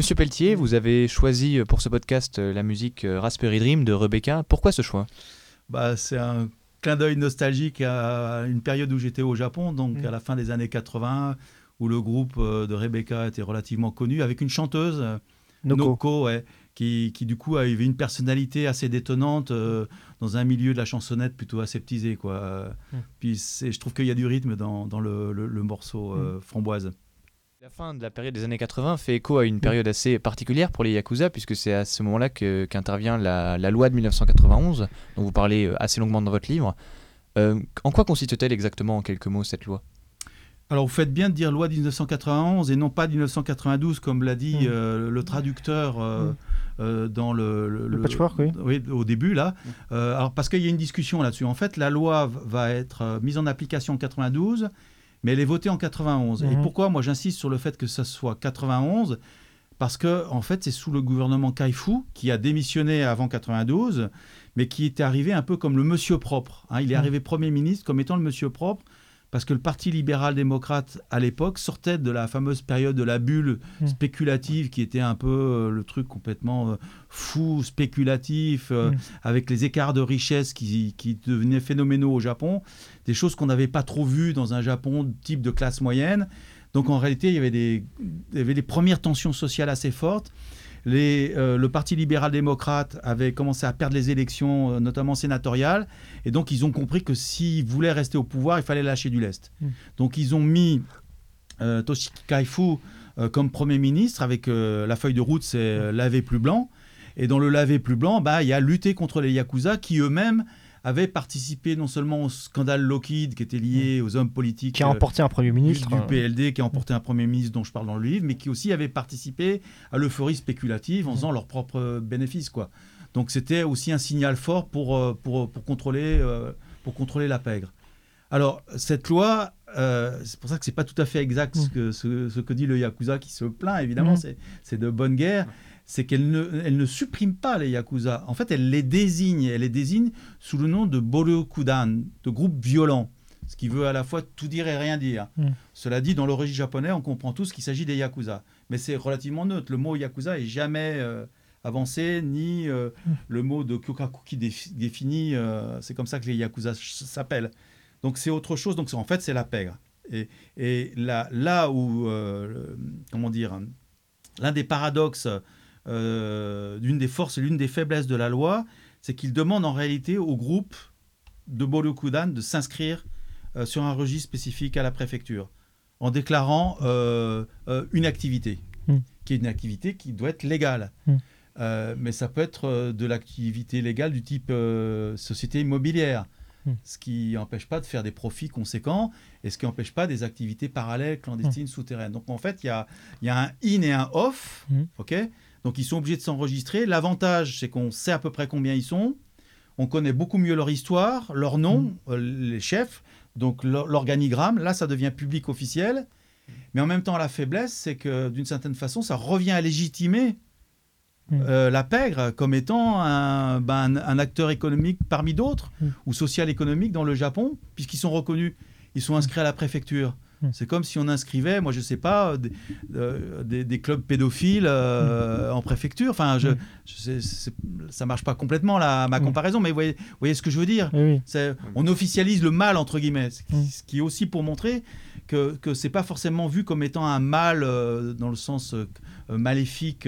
Monsieur Pelletier, vous avez choisi euh, pour ce podcast euh, la musique euh, Raspberry Dream de Rebecca. Pourquoi ce choix? Bah, C'est un clin d'œil nostalgique à une période où j'étais au Japon, donc mm. à la fin des années 80, où le groupe de Rebecca était relativement connu, avec une chanteuse, Noko, qui, qui, du coup avait une personnalité assez détonnante dans un milieu de la chansonnette plutôt aseptisé. Quoi. Mm. Puis je trouve qu'il y a du rythme dans, dans le, le, morceau mm. Framboise. La fin de la période des années 80 fait écho à une période assez particulière pour les Yakuza, puisque c'est à ce moment-là qu'intervient la, loi de 1991, dont vous parlez euh, assez longuement dans votre livre. Euh, en quoi consiste-t-elle exactement, en quelques mots, cette loi? Alors vous faites bien de dire loi 1991 et non pas 1992 comme l'a dit mm. le traducteur mm. dans le, le, patchwork, oui. oui. au début là. alors parce qu'il y a une discussion là-dessus. En fait, la loi va être mise en application en 92 mais elle est votée en 91. Et mhm. pourquoi moi j'insiste sur le fait que ça soit 91 Parce que en fait c'est sous le gouvernement Kaifou qui a démissionné avant 92, mais qui était arrivé un peu comme le monsieur propre. Hein. Il est mhm. arrivé Premier ministre comme étant le monsieur propre parce que le Parti libéral-démocrate, à l'époque, sortait de la fameuse période de la bulle hmm. spéculative, qui était un peu euh, le truc complètement euh, fou, spéculatif, euh, hmm. avec les écarts de richesse qui, devenaient phénoménaux au Japon, des choses qu'on n'avait pas trop vues dans un Japon type de classe moyenne. Donc en réalité, il y avait des, il y avait des premières tensions sociales assez fortes. Euh, le Parti libéral-démocrate avait commencé à perdre les élections, euh, notamment sénatoriales, et donc ils ont compris que s'ils voulaient rester au pouvoir, il fallait lâcher du lest. Hmm. Donc ils ont mis euh, Toshiki Kaifu comme Premier ministre, avec la feuille de route, c'est laver plus blanc. Et dans le laver plus blanc, bah, il y a lutter contre les Yakuza qui eux-mêmes avait participé non seulement au scandale Lockheed qui était lié mm. aux hommes politiques qui a emporté un premier ministre du, PLD qui a emporté un premier ministre dont je parle dans le livre mais qui aussi avait participé à l'euphorie spéculative en mm. faisant leurs propres bénéfices quoi donc c'était aussi un signal fort pour, euh, pour, pour contrôler euh, pour contrôler la pègre alors cette loi euh, c'est pour ça que c'est pas tout à fait exact ce, mm. que, ce, que dit le Yakuza qui se plaint évidemment c'est de bonne guerre c'est qu'elle ne, elle ne supprime pas les Yakuza. En fait, elle les désigne. Elle les désigne sous le nom de Boryokudan, de groupe violent. Ce qui veut à la fois tout dire et rien dire. Mm. Cela dit, dans l'origine japonais, on comprend tous qu'il s'agit des Yakuza. Mais c'est relativement neutre. Le mot Yakuza est jamais euh, avancé, ni euh, mm. le mot de Kyokaku qui définit. Euh, c'est comme ça que les Yakuza s'appellent. Donc c'est autre chose. Donc en fait, c'est la pègre. Et, et là, là où, comment dire, l'un des paradoxes euh, l'une des forces et l'une des faiblesses de la loi, c'est qu'il demande en réalité au groupe de Borukudan de s'inscrire euh, sur un registre spécifique à la préfecture en déclarant euh, une activité, hmm. qui est une activité qui doit être légale. Hmm. mais ça peut être de l'activité légale du type société immobilière, hmm. ce qui n'empêche pas de faire des profits conséquents et ce qui n'empêche pas des activités parallèles, clandestines, souterraines. Donc en fait, il y a, y a, un in et un off, ok donc ils sont obligés de s'enregistrer. L'avantage, c'est qu'on sait à peu près combien ils sont. On connaît beaucoup mieux leur histoire, leur nom, mm. euh, les chefs, donc l'organigramme. Là, ça devient public officiel. Mais en même temps, la faiblesse, c'est que d'une certaine façon, ça revient à légitimer mm. euh, la pègre comme étant ben, un, acteur économique parmi d'autres, mm. ou social-économique dans le Japon, puisqu'ils sont reconnus, ils sont inscrits à la préfecture. C'est comme si on inscrivait, moi je sais pas, des, euh, clubs pédophiles euh, hmm. en préfecture. Enfin, je, ça marche pas complètement ma comparaison, mais vous voyez, voyez, ce que je veux dire. On officialise le mal entre guillemets, ce qui est aussi pour montrer que que c'est pas forcément vu comme étant un mal euh, dans le sens maléfique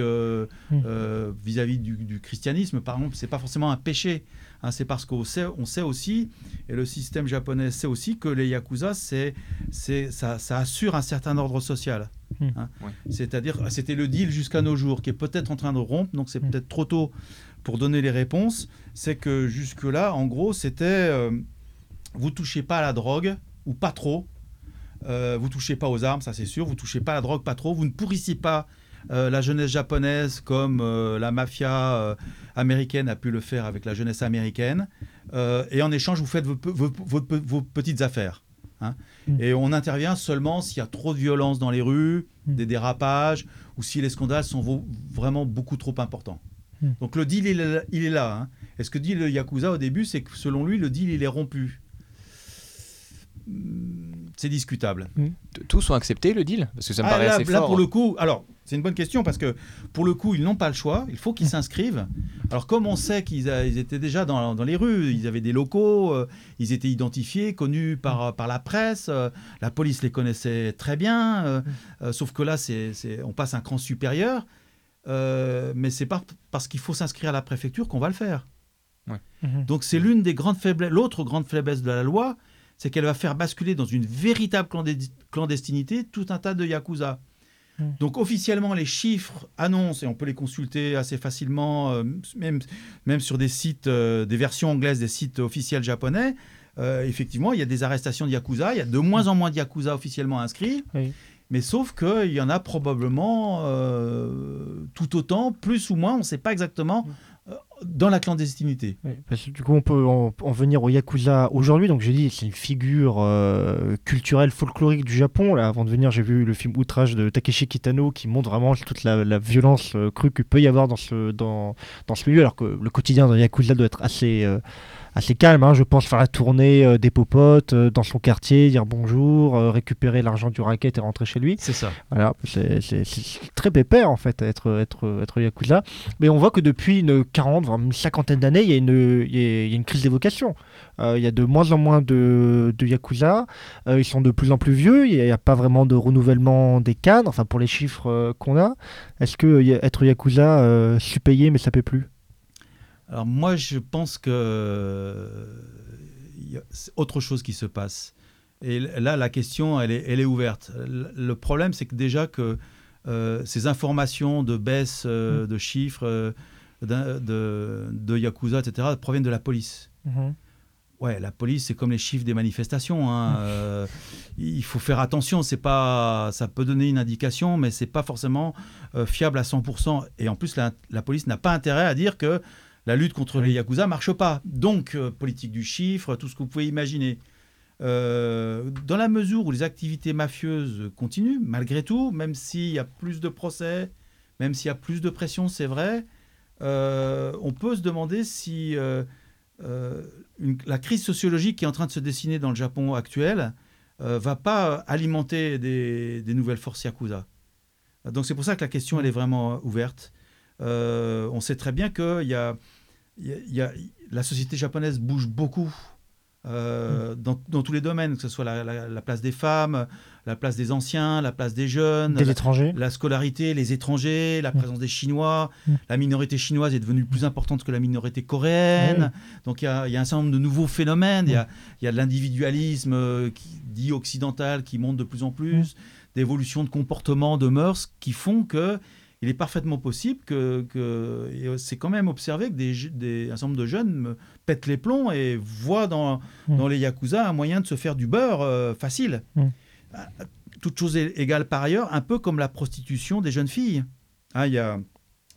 vis-à-vis du, du, christianisme. Par exemple, c'est pas forcément un péché. Hein, c'est parce qu'on sait, on sait aussi, et le système japonais sait aussi, que les yakuza, c'est, c'est, ça, assure un certain ordre social. Hmm. Hein. C'est-à-dire, c'était le deal jusqu'à nos jours, qui est peut-être en train de rompre, donc c'est hmm. peut-être trop tôt pour donner les réponses. C'est que jusque-là, en gros, c'était euh, vous touchez pas à la drogue, ou pas trop. Euh, vous touchez pas aux armes, ça c'est sûr. Vous touchez pas à la drogue, pas trop. Vous ne pourrissez pas euh, la jeunesse japonaise comme euh, la mafia euh, américaine a pu le faire avec la jeunesse américaine. et en échange, vous faites vos, petites affaires. Hein. Mm. Et on intervient seulement s'il y a trop de violence dans les rues, mm. des dérapages, ou si les scandales sont vraiment beaucoup trop importants. Mm. Donc le deal, il est, là. Hein. Et ce que dit le Yakuza au début, c'est que selon lui, le deal, il est rompu c'est discutable. Tous sont acceptés le deal? Parce que ça me ah, paraît là, assez là, pour le coup, alors c'est une bonne question parce que pour le coup, ils n'ont pas le choix. Il faut qu'ils s'inscrivent. Alors, comme on sait qu'ils étaient déjà dans, les rues, ils avaient des locaux, euh, ils étaient identifiés, connus par, par la presse, euh, la police les connaissait très bien. Euh, sauf que là, c'est, on passe un cran supérieur. mais c'est pas parce qu'il faut s'inscrire à la préfecture qu'on va le faire. Mhm. Donc, c'est l'une des grandes faiblesses. L'autre grande faiblesse de la loi, c'est qu'elle va faire basculer dans une véritable clandestinité tout un tas de yakuza. Hmm. Donc officiellement, les chiffres annoncent, et on peut les consulter assez facilement, euh, même, même sur des sites, euh, des versions anglaises des sites officiels japonais, effectivement, il y a des arrestations de Yakuza, il y a de moins en moins de Yakuza officiellement inscrits. Mais sauf qu'il y en a probablement tout autant, plus ou moins, on ne sait pas exactement dans la clandestinité. du coup, on peut en, venir au Yakuza aujourd'hui. Donc, j'ai dit, c'est une figure euh, culturelle, folklorique du Japon. Là, avant de venir, j'ai vu le film Outrage de Takeshi Kitano qui montre vraiment toute la, violence euh, crue qu'il peut y avoir dans ce, dans, dans ce milieu, alors que le quotidien d'un Yakuza doit être assez. Euh, assez calme. Hein. Je pense faire la tournée euh, des popotes euh, dans son quartier, dire bonjour, euh, récupérer l'argent du racket et rentrer chez lui. C'est ça. Voilà, c'est très pépère en fait être, être, être Yakuza. Mais on voit que depuis une 40, voire une cinquantaine d'années, il y, a une, il y a une crise d'évocation. il y a de moins en moins de, de Yakuza. ils sont de plus en plus vieux. Il n'y a, pas vraiment de renouvellement des cadres, enfin pour les chiffres qu'on a. Est-ce que être Yakuza, je suis payé mais ça ne paie plus? Alors moi, je pense que y a autre chose qui se passe. Et là, la question, elle est, elle est ouverte. Le problème, c'est que déjà que euh, ces informations de baisse euh, mm. de chiffres euh, de, de, Yakuza, etc., proviennent de la police. Mm-hmm. Ouais, la police, c'est comme les chiffres des manifestations. Hein. Mm. il faut faire attention. C'est pas, ça peut donner une indication, mais c'est pas forcément fiable à 100%. Et en plus, la, la police n'a pas intérêt à dire que la lutte contre les Yakuza marche pas. Donc, euh, politique du chiffre, tout ce que vous pouvez imaginer. Euh, dans la mesure où les activités mafieuses continuent, malgré tout, même s'il y a plus de procès, même s'il y a plus de pression, c'est vrai, euh, on peut se demander si la crise sociologique qui est en train de se dessiner dans le Japon actuel va pas alimenter des, des, nouvelles forces Yakuza. Donc c'est pour ça que la question elle est vraiment ouverte. Euh, on sait très bien que y a, la société japonaise bouge beaucoup euh, mm. dans, tous les domaines, que ce soit la, place des femmes, la place des anciens, la place des jeunes, des étrangers, la scolarité, les étrangers, la mm. présence des Chinois. Mm. La minorité chinoise est devenue plus importante que la minorité coréenne. Donc il y, a, un certain nombre de nouveaux phénomènes. Il y a, l'individualisme euh, dit occidental qui monte de plus en plus, d'évolution de comportement, de mœurs qui font que il est parfaitement possible que, que c'est quand même observé que des, des, un certain nombre de jeunes pètent les plombs et voient dans, mm. dans les yakuza un moyen de se faire du beurre euh, facile. Mm. Bah, toute chose égale par ailleurs, un peu comme la prostitution des jeunes filles. Ah, il y, a,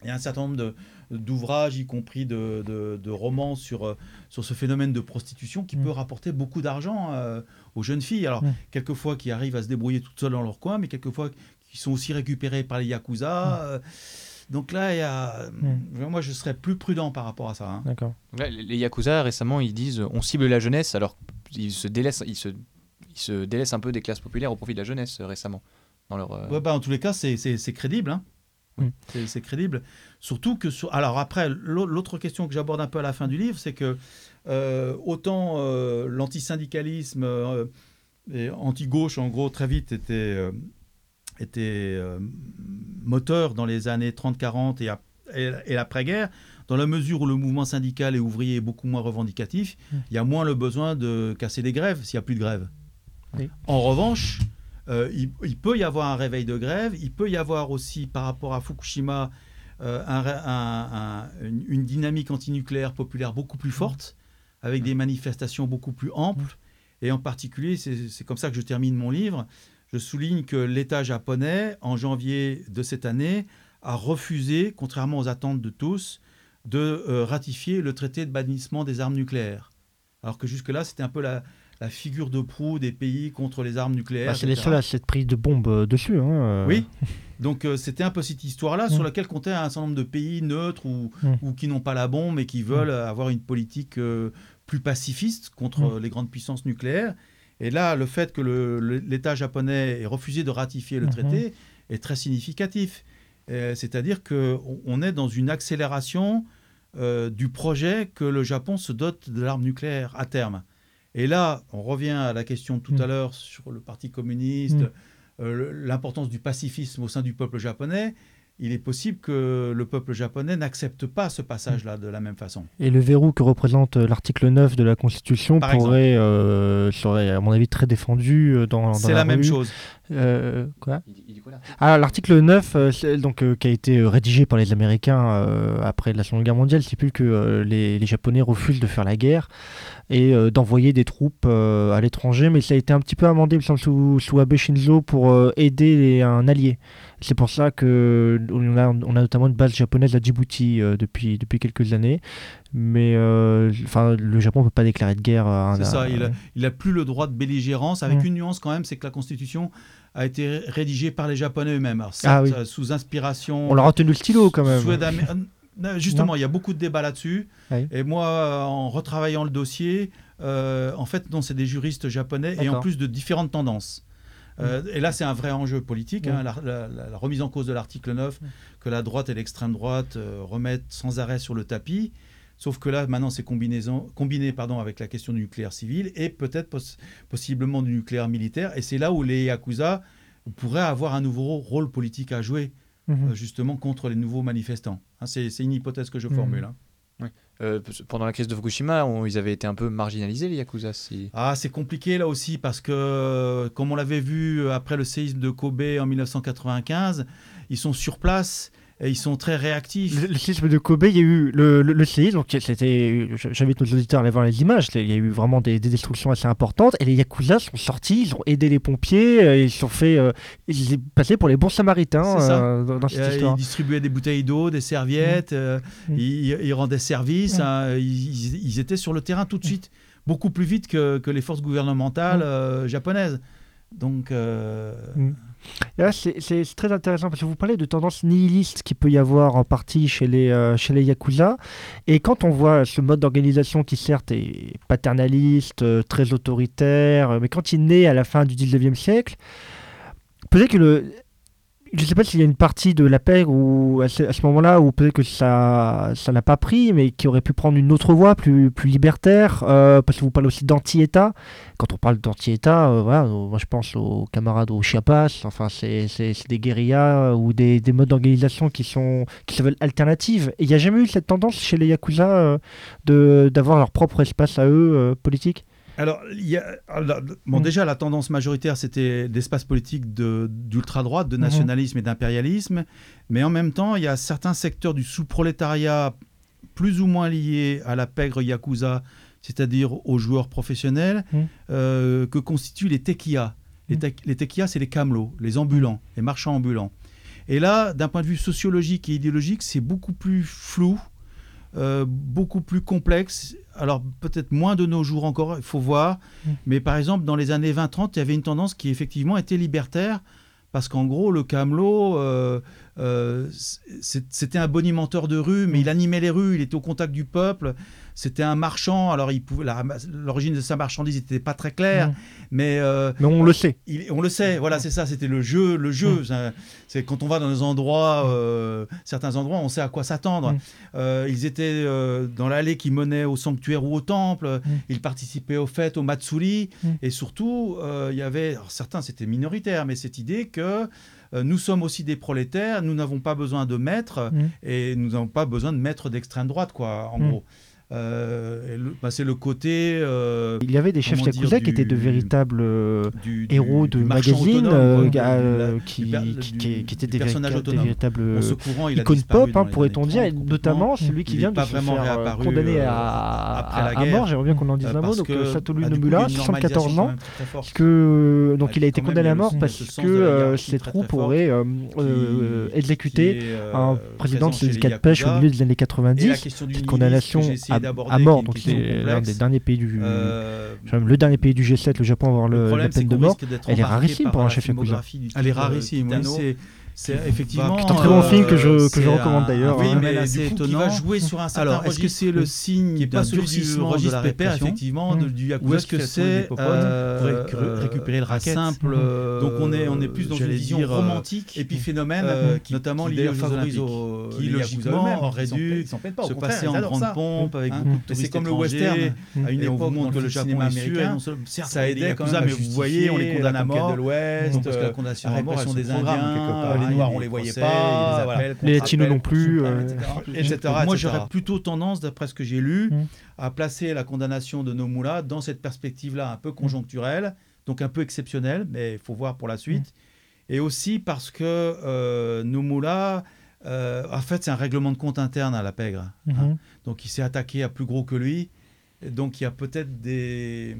y, a, un certain nombre d'ouvrages, y compris de, de, romans sur, euh, sur ce phénomène de prostitution qui mm. peut rapporter beaucoup d'argent euh, aux jeunes filles. Alors, quelquefois qui arrivent à se débrouiller toutes seules dans leur coin, mais quelquefois qui sont aussi récupérés par les Yakuza. Euh, donc là, il y a... moi, je serais plus prudent par rapport à ça. Hein. D'accord. Les Yakuza, récemment, ils disent on cible la jeunesse, alors ils se délaissent, ils se, ils se délaissent un peu des classes populaires au profit de la jeunesse euh, récemment. Dans leur, euh, bah, en tous les cas, c'est crédible. Hein. C'est crédible. Surtout que. Sur... Alors après, l'autre question que j'aborde un peu à la fin du livre, c'est que autant l'antisyndicalisme et anti-gauche, en gros, très vite était était euh, moteur dans les années 30-40 et, et, l'après-guerre, dans la mesure où le mouvement syndical et ouvrier est beaucoup moins revendicatif, mmh. il y a moins le besoin de casser des grèves s'il n'y a plus de grève. En revanche, euh, il, peut y avoir un réveil de grève, il peut y avoir aussi, par rapport à Fukushima, euh, une, dynamique antinucléaire populaire beaucoup plus forte, avec des manifestations beaucoup plus amples. Et en particulier, c'est comme ça que je termine mon livre, je souligne que l'État japonais, en janvier de cette année, a refusé, contrairement aux attentes de tous, de euh, ratifier le traité de bannissement des armes nucléaires. Alors que jusque-là, c'était un peu la, figure de proue des pays contre les armes nucléaires. Bah, c'est les seuls à cette prise de bombe euh, dessus. Hein, euh. Oui. Donc c'était un peu cette histoire-là sur mm. laquelle comptait un certain nombre de pays neutres ou, mm. ou qui n'ont pas la bombe et qui veulent mm. avoir une politique plus pacifiste contre les grandes puissances nucléaires. Et là, le fait que l'État japonais ait refusé de ratifier le mhm. traité est très significatif. Euh, c'est-à-dire qu'on est dans une accélération euh, du projet que le Japon se dote de l'arme nucléaire à terme. Et là, on revient à la question tout à mhm. l'heure sur le Parti communiste, mhm. euh, l'importance du pacifisme au sein du peuple japonais il est possible que le peuple japonais n'accepte pas ce passage-là de la même façon. Et le verrou que représente euh, l'article 9 de la Constitution pourrait, euh, serait, à mon avis, très défendu euh, dans, C'est la même chose. Euh, quoi ah, L'article 9, euh, donc, euh, qui a été rédigé par les Américains après la Seconde Guerre mondiale, stipule que les, les, Japonais refusent de faire la guerre et d'envoyer des troupes à l'étranger, mais ça a été un petit peu amendé, me semble, sous, sous Abe Shinzo pour aider un allié. C'est pour ça que on a, on a, notamment une base japonaise à Djibouti depuis, depuis quelques années. Mais enfin, le Japon ne peut pas déclarer de guerre. C'est ça, il n'a il a plus le droit de belligérance, avec mm. une nuance quand même, c'est que la Constitution a été rédigé par les Japonais eux-mêmes. Ah euh, sous inspiration. On leur a tenu le stylo quand même. Euh, justement, il y a beaucoup de débats là-dessus. Et moi, en retravaillant le dossier, euh, en fait, non, c'est des juristes japonais et en plus de différentes tendances. et là, c'est un vrai enjeu politique, hein, la, remise en cause de l'article 9, que la droite et l'extrême droite remettent sans arrêt sur le tapis. Sauf que là, maintenant, c'est combiné pardon, avec la question du nucléaire civil et peut-être possiblement du nucléaire militaire. Et c'est là où les Yakuza pourraient avoir un nouveau rôle politique à jouer, mhm. euh, justement, contre les nouveaux manifestants. Hein, c'est une hypothèse que je mhm. formule. Hein. Euh, pendant la crise de Fukushima, ils avaient été un peu marginalisés, les Yakuza. Ah, c'est compliqué là aussi, parce que, comme on l'avait vu après le séisme de Kobe en 1995, ils sont sur place et ils sont très réactifs. Le, séisme de Kobe, il y a eu le, le, séisme, donc c'était, j'invite nos auditeurs à aller voir les images, il y a eu vraiment des, destructions assez importantes, et les Yakuza sont sortis, ils ont aidé les pompiers, euh, ils sont fait, euh, ils sont passés pour les bons samaritains euh, dans, cette histoire. Ils distribuaient des bouteilles d'eau, des serviettes, mmh. Mmh. Ils, rendaient service, mmh. hein, ils, étaient sur le terrain tout de suite, beaucoup plus vite que, que les forces gouvernementales japonaises. Donc c'est très intéressant parce que vous parlez de tendances nihilistes qu'il peut y avoir en partie chez les, euh, Yakuza. Et quand on voit ce mode d'organisation qui certes est paternaliste, euh, très autoritaire, mais quand il naît à la fin du 19e siècle, peut-être que le, je sais pas s'il y a une partie de la paix ou à ce, moment-là où peut-être que ça ça n'a pas pris, mais qui aurait pu prendre une autre voie plus, plus libertaire, euh, parce que vous parlez aussi d'anti-État. Quand on parle d'anti-État, euh, voilà, moi je pense aux camarades au Chiapas, enfin c'est des guérillas ou des, des modes d'organisation qui sont qui se veulent alternatives. Il n'y a jamais eu cette tendance chez les Yakuza euh, de d'avoir leur propre espace à eux politique alors, il y a, bon, mm. déjà, la tendance majoritaire, c'était d'espace politique d'ultra-droite, de, mm-hmm. nationalisme et d'impérialisme. Mais en même temps, il y a certains secteurs du sous-prolétariat plus ou moins liés à la pègre Yakuza, c'est-à-dire aux joueurs professionnels, mm. euh, que constituent les tekiya. Les, te c'est les camelots, les ambulants, les marchands ambulants. Et là, d'un point de vue sociologique et idéologique, c'est beaucoup plus flou euh, beaucoup plus complexe. Alors peut-être moins de nos jours encore, il faut voir. Mm. Mais par exemple, dans les années 20-30, il y avait une tendance qui effectivement était libertaire. Parce qu'en gros, le camelot, euh, euh, c'était un bonimenteur de rue, mais il animait les rues, il était au contact du peuple. C'était un marchand, alors l'origine de sa marchandise n'était pas très claire, mmh. mais, euh, mais on le sait. on le sait, voilà, c'est ça, c'était le jeu. Le jeu, mmh. c'est quand on va dans des endroits, euh, certains endroits, on sait à quoi s'attendre. Euh, ils étaient dans l'allée qui menait au sanctuaire ou au temple, ils participaient aux fêtes, au matsuri, et surtout, il y avait, certains c'était minoritaire, mais cette idée que nous sommes aussi des prolétaires, nous n'avons pas besoin de maîtres et nous n'avons pas besoin de maîtres d'extrême droite, quoi, en gros. Euh, bah, c'est le côté. Euh, il y avait des chefs yakuza qui étaient de véritables euh, héros de magazines, qui, qui, étaient des, véritables icônes pop, hein, pourrait-on dire, et notamment celui qui vient de se faire condamner à, mort. J'aimerais bien qu'on en dise un mot. Donc Satoru Nomura, 74 ans, que donc il a été condamné à mort parce que ses troupes auraient exécuté un président de syndicat de pêche au milieu des années 90. Cette condamnation à, mort. Donc c'est l'un des derniers pays du, euh, le dernier pays du G7, le Japon, à avoir le, la peine de mort. Elle est rarissime pour un chef yakuza. Elle est rarissime. C'est effectivement. C'est un très bon film que je, que je recommande d'ailleurs. Oui, hein. mais c'est étonnant. va jouer sur un certain Alors, est-ce que c'est le signe d'un durcissement de la pépère, effectivement, du Yakuza Ou est-ce que c'est euh, récupérer le racket simple mmh. Donc on est, on est plus dans une vision euh, romantique, épiphénomène, euh, notamment lié aux Jeux Olympiques, qui logiquement aurait dû se passer en grande pompe avec beaucoup de touristes C'est comme le western à une époque où le Japon américain, ça aidait quand même. Mais vous voyez, on les condamne à mort de l'Ouest, parce que la condamnation à mort, des Indiens, les Noirs, on les voyait pas, les Latinos non plus, etc. Moi, j'aurais plutôt tendance, d'après ce que j'ai lu, à placer la condamnation de Nomura dans cette perspective-là un peu conjoncturelle donc un peu exceptionnel, mais il faut voir pour la suite. Et aussi parce que euh, Noumoula, en fait, c'est un règlement de compte interne à la Pègre. Hein. Mhm. Donc il s'est attaqué à plus gros que lui. donc il y a peut-être des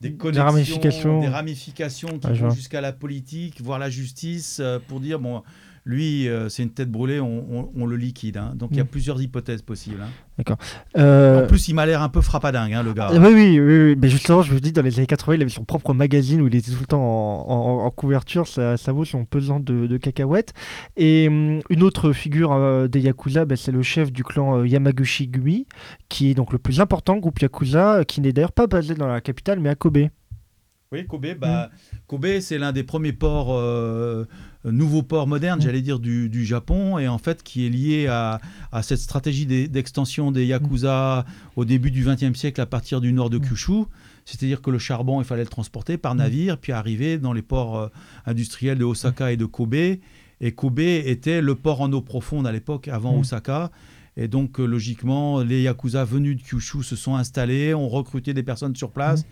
des ramifications, des ramifications qui vont jusqu'à la politique, voire la justice, pour dire bon, lui, euh, c'est une tête brûlée, on, le liquide. Hein. Donc il y a mm. plusieurs hypothèses possibles. Hein. D'accord. Euh, en plus, il m'a l'air un peu frappadingue, hein, le gars. Oui, oui, oui, Mais justement, je vous dis, dans les années 80, il avait son propre magazine où il était tout le temps en, couverture. Ça, ça, vaut son pesant de, cacahuètes. Et hum, une autre figure euh, des Yakuza, bah, c'est le chef du clan Yamaguchi Gumi, qui est donc le plus important groupe Yakuza, qui n'est d'ailleurs pas basé dans la capitale, mais à Kobe. Oui, Kobe, bah, mm. Kobe c'est l'un des premiers ports nouveau port moderne, j'allais dire, du, Japon, et en fait qui est lié à, cette stratégie d'extension des Yakuza au début du XXe siècle à partir du nord de Kyushu. C'est-à-dire que le charbon, il fallait le transporter par navire, puis arriver dans les ports euh, industriels de Osaka et de Kobe. Et Kobe était le port en eau profonde à l'époque, avant Osaka. Et donc, euh, logiquement, les Yakuza venus de Kyushu se sont installés, ont recruté des personnes sur place.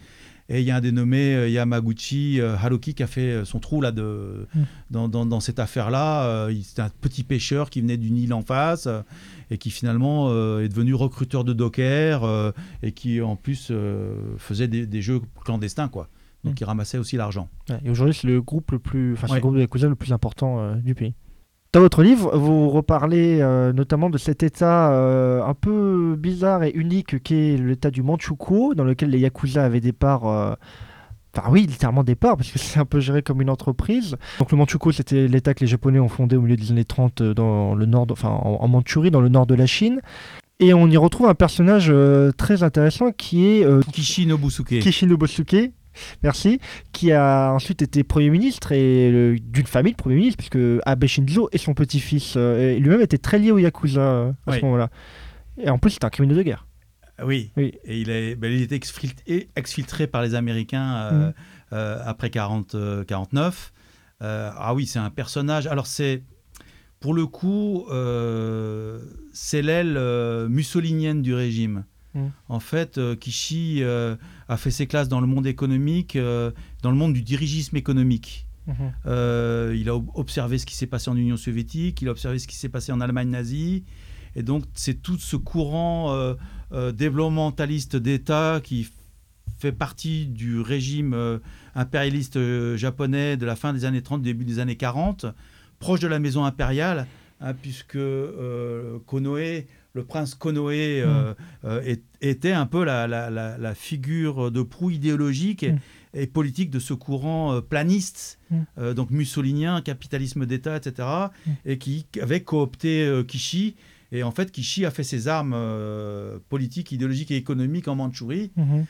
Et il y a un dénommé euh, Yamaguchi euh, Haruki qui a fait euh, son trou là de, mm. dans, cette affaire-là. C'était un petit pêcheur qui venait d'une île en face et qui finalement est devenu recruteur de docker et qui en plus faisait des, jeux clandestins. quoi. Donc mm. il ramassait aussi l'argent. et aujourd'hui, c'est le groupe le plus, enfin, le groupe de Yakuza le plus important du pays. Dans votre livre, vous reparlez euh, notamment de cet état euh, un peu bizarre et unique qu'est l'état du Manchukuo, dans lequel les Yakuza avaient des parts. Euh, enfin oui, littéralement des parts, parce que c'est un peu géré comme une entreprise. Donc le Manchukuo, c'était l'état que les Japonais ont fondé au milieu des années 30 dans le nord, enfin en, Mandchourie, dans le nord de la Chine. Et on y retrouve un personnage très intéressant qui est Kishi Nobusuke. Kishi Nobusuke, Merci, qui a ensuite été Premier ministre et d'une famille de Premier ministre, puisque Abe Shinzo et son petit-fils euh, lui-même étaient très liés au Yakuza euh, à ce moment-là. Et en plus, c'était un criminel de guerre. Ah oui. oui. Et il a, ben, il était exfiltré, exfiltré, par les Américains euh, mm. après 40, 49. ah oui, c'est un personnage. Alors, c'est. Pour le coup, c'est l'aile mussolinienne du régime. Mm. En fait, euh, Kishi euh, a fait ses classes dans le monde économique, euh, dans le monde du dirigisme économique. Mm-hmm. il a observé ce qui s'est passé en Union soviétique, il a observé ce qui s'est passé en Allemagne nazie. Et donc, c'est tout ce courant développementaliste d'État qui fait partie du régime impérialiste japonais de la fin des années 30, début des années 40, proche de la maison impériale, hein, puisque Konoe le prince Konoe euh, mm. euh, était un peu la, figure de proue idéologique et, mm. politique de ce courant euh, planiste, mm. donc mussolinien, capitalisme d'État, etc., et qui avait coopté Kishi. Et en fait, Kishi a fait ses armes politiques, idéologiques et économiques en Mandchourie mm-hmm.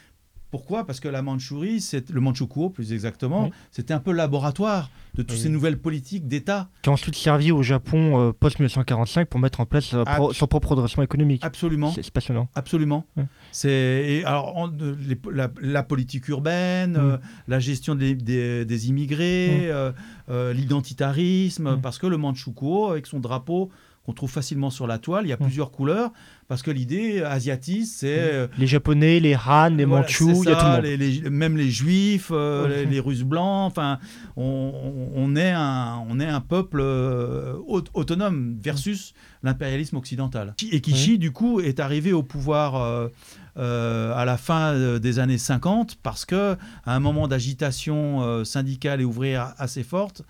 Pourquoi? Parce que la Mandchourie, c'est le Manchukuo plus exactement, c'était un peu le laboratoire de toutes ces nouvelles politiques d'État. Qui a ensuite servi au Japon euh, post-1945 pour mettre en place son propre redressement économique. Absolument. C'est passionnant. Absolument. C'est alors la, politique urbaine, mm. euh, la gestion des, des, immigrés, mm. euh, l'identitarisme, mm. parce que le Manchukuo, avec son drapeau qu'on trouve facilement sur la toile. Il y a plusieurs couleurs parce que l'idée asiatique, c'est euh, les Japonais, les Han, les Mandchous, il y a tout le monde. même les Juifs, euh, les, Russes blancs. Enfin, on, est un on est un peuple euh, autonome versus l'impérialisme occidental. Et Kishi, du coup, est arrivé au pouvoir. à la fin des années 50 parce que à un moment d'agitation syndicale et ouvrière assez forte,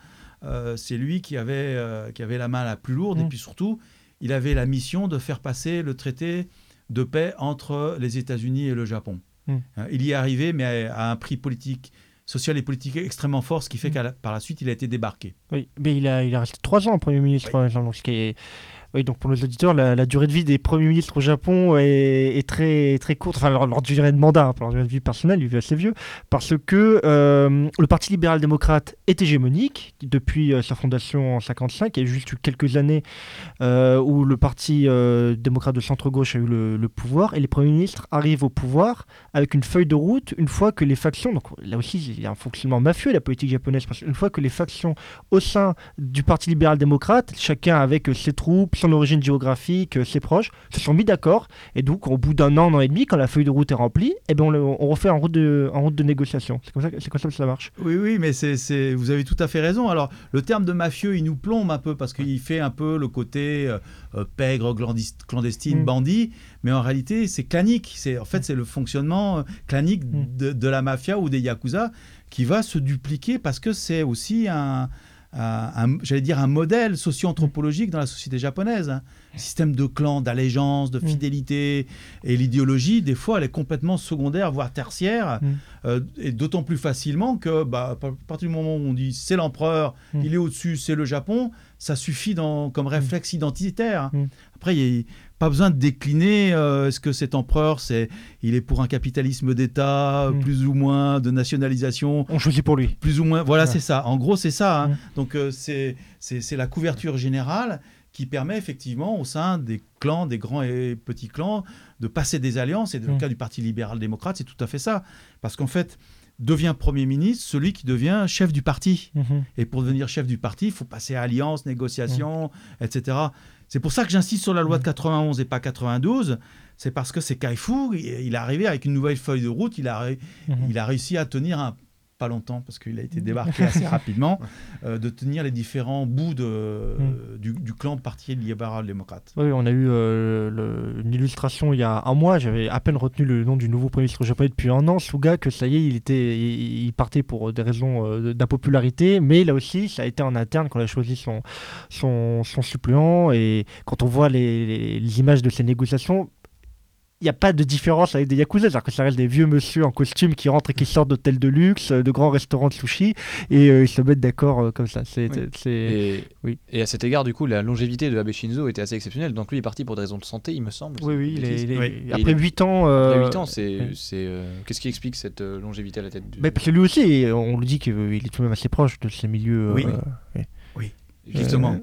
euh, c'est lui qui avait, euh, qui avait la main la plus lourde. Et mm. puis surtout, il avait la mission de faire passer le traité de paix entre les États-Unis et le Japon. Mm. Hein, il y est arrivé, mais à, un prix politique social et politique extrêmement fort, ce qui fait mm. qu'à par la suite, il a été débarqué. Oui, mais il a, il a resté trois ans Premier ministre, ce qui est oui, donc pour nos auditeurs, la, durée de vie des premiers ministres au Japon est, très, très courte. Enfin, leur, durée de mandat, hein, leur durée de vie personnelle, il est assez vieux, parce que euh, le Parti libéral-démocrate est hégémonique depuis euh, sa fondation en 55. Il y a juste eu quelques années euh, où le Parti démocrate de centre-gauche a eu le, pouvoir, et les premiers ministres arrivent au pouvoir avec une feuille de route une fois que les factions, donc là aussi il y a un fonctionnement mafieux la politique japonaise, parce qu'une fois que les factions au sein du Parti libéral-démocrate, chacun avec ses troupes, son origine géographique, ses proches, se sont mis d'accord. Et donc, au bout d'un an, un an et demi, quand la feuille de route est remplie, eh ben, on, refait en route de, en route de négociation. C'est comme, ça, comme ça que ça marche. Oui, oui, mais c'est, vous avez tout à fait raison. Alors, le terme de mafieux, il nous plombe un peu parce qu'il fait un peu le côté euh, pègre, clandestine, mm. bandit. Mais en réalité, c'est clanique. C'est, en fait, c'est le fonctionnement clanique mm. de, de la mafia ou des yakuza qui va se dupliquer parce que c'est aussi un, j'allais dire, un modèle socio-anthropologique dans la société japonaise. Hein. Système de clan, d'allégeance, de mm. fidélité. Et l'idéologie, des fois, elle est complètement secondaire, voire tertiaire. Mm. Euh, et d'autant plus facilement que, bah, à partir du moment où on dit c'est l'empereur, mm. il est au-dessus, c'est le Japon, ça suffit dans, comme réflexe identitaire. Après, il y a, pas besoin de décliner. Euh, est-ce que cet empereur, c'est, il est pour un capitalisme d'État, mm. plus ou moins de nationalisation? On choisit pour lui. Plus ou moins. Voilà, c'est ça. En gros, c'est ça. Hein. Mm. Donc, euh, c'est, c'est, la couverture générale qui permet effectivement au sein des clans, des grands et petits clans, de passer des alliances. Et dans le mm. cas du Parti libéral-démocrate, c'est tout à fait ça. Parce qu'en fait, devient Premier ministre celui qui devient chef du parti. Mm-hmm. Et pour devenir chef du parti, il faut passer à alliance, négociation, etc. C'est pour ça que j'insiste sur la loi de 91 et pas 92. C'est parce que c'est Kaifu, il est arrivé avec une nouvelle feuille de route, il a, mhm. il a réussi à tenir un, pas longtemps parce qu'il a été débarqué assez rapidement, euh, de tenir les différents bouts de, mm. du, clan Parti libéral-démocrate. Oui, on a eu euh, une illustration il y a un mois, j'avais à peine retenu le nom du nouveau Premier ministre japonais depuis un an, Suga, que ça y est, il, était, il, partait pour des raisons euh, d'impopularité, mais là aussi, ça a été en interne qu'on a choisi son, son, son, suppléant, et quand on voit les, les images de ces négociations, il n'y a pas de différence avec des yakuza, c'est-à-dire que ça reste des vieux monsieur en costume qui rentrent et qui sortent d'hôtels de luxe, de grands restaurants de sushi, et euh, ils se mettent d'accord euh, comme ça. C'est, Et, oui. et à cet égard, du coup, la longévité de Abe Shinzo était assez exceptionnelle. Donc lui est parti pour des raisons de santé, il me semble. Oui, oui. Il est, Après 8 ans. Après 8 ans, c'est, c'est qu'est-ce qui explique cette longévité à la tête du... Mais parce que lui aussi, on le dit qu'il est tout de même assez proche de ces milieux. Oui, oui. justement.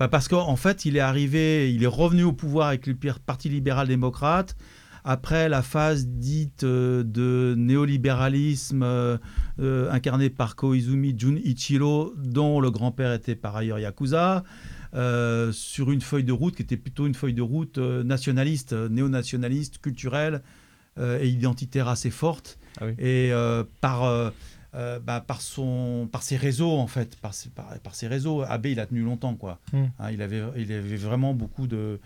Bah, parce qu'en fait, il est arrivé, il est revenu au pouvoir avec le Parti libéral-démocrate après la phase dite euh, de néolibéralisme euh, euh, incarnée par Koizumi Junichiro, dont le grand-père était par ailleurs Yakuza, sur une feuille de route qui était plutôt une feuille de route nationaliste, néo-nationaliste, culturelle et identitaire assez forte. Ah et par... bah, par, son, par ses réseaux, en fait, par, par, ses réseaux. Abe, il a tenu longtemps, quoi. Hmm. Hein, il, avait, il avait vraiment beaucoup de,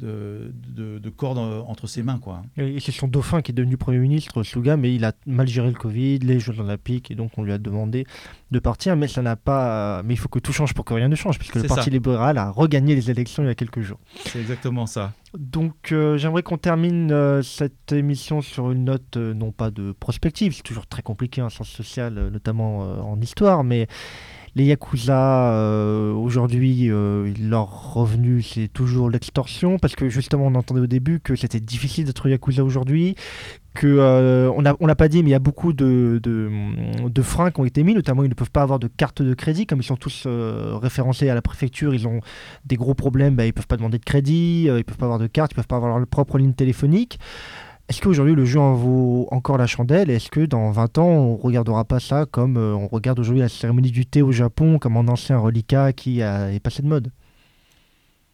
de, de, cordes entre ses mains. Quoi. Et c'est son dauphin qui est devenu Premier ministre, Suga, mais il a mal géré le Covid, les Jeux Olympiques, et donc on lui a demandé de partir, mais ça n'a pas. Mais il faut que tout change pour que rien ne change, puisque le Parti libéral a regagné les élections il y a quelques jours. C'est exactement ça. Donc euh, j'aimerais qu'on termine euh, cette émission sur une note euh, non pas de prospective, c'est toujours très compliqué en sens social, notamment en histoire, mais les Yakuza, euh, aujourd'hui, euh, leur revenu, c'est toujours l'extorsion, parce que justement, on entendait au début que c'était difficile d'être Yakuza aujourd'hui, que euh, on n'a pas dit, mais il y a beaucoup de, de, freins qui ont été mis, notamment ils ne peuvent pas avoir de carte de crédit, comme ils sont tous référencés à la préfecture, ils ont des gros problèmes, bah, ils ne peuvent pas demander de crédit, ils ne peuvent pas avoir de carte, ils ne peuvent pas avoir leur propre ligne téléphonique. Est-ce qu'aujourd'hui le jeu en vaut encore la chandelle? Est-ce que dans 20 ans on regardera pas ça comme euh, on regarde aujourd'hui la cérémonie du thé au Japon comme un ancien reliquat qui a, est passé de mode?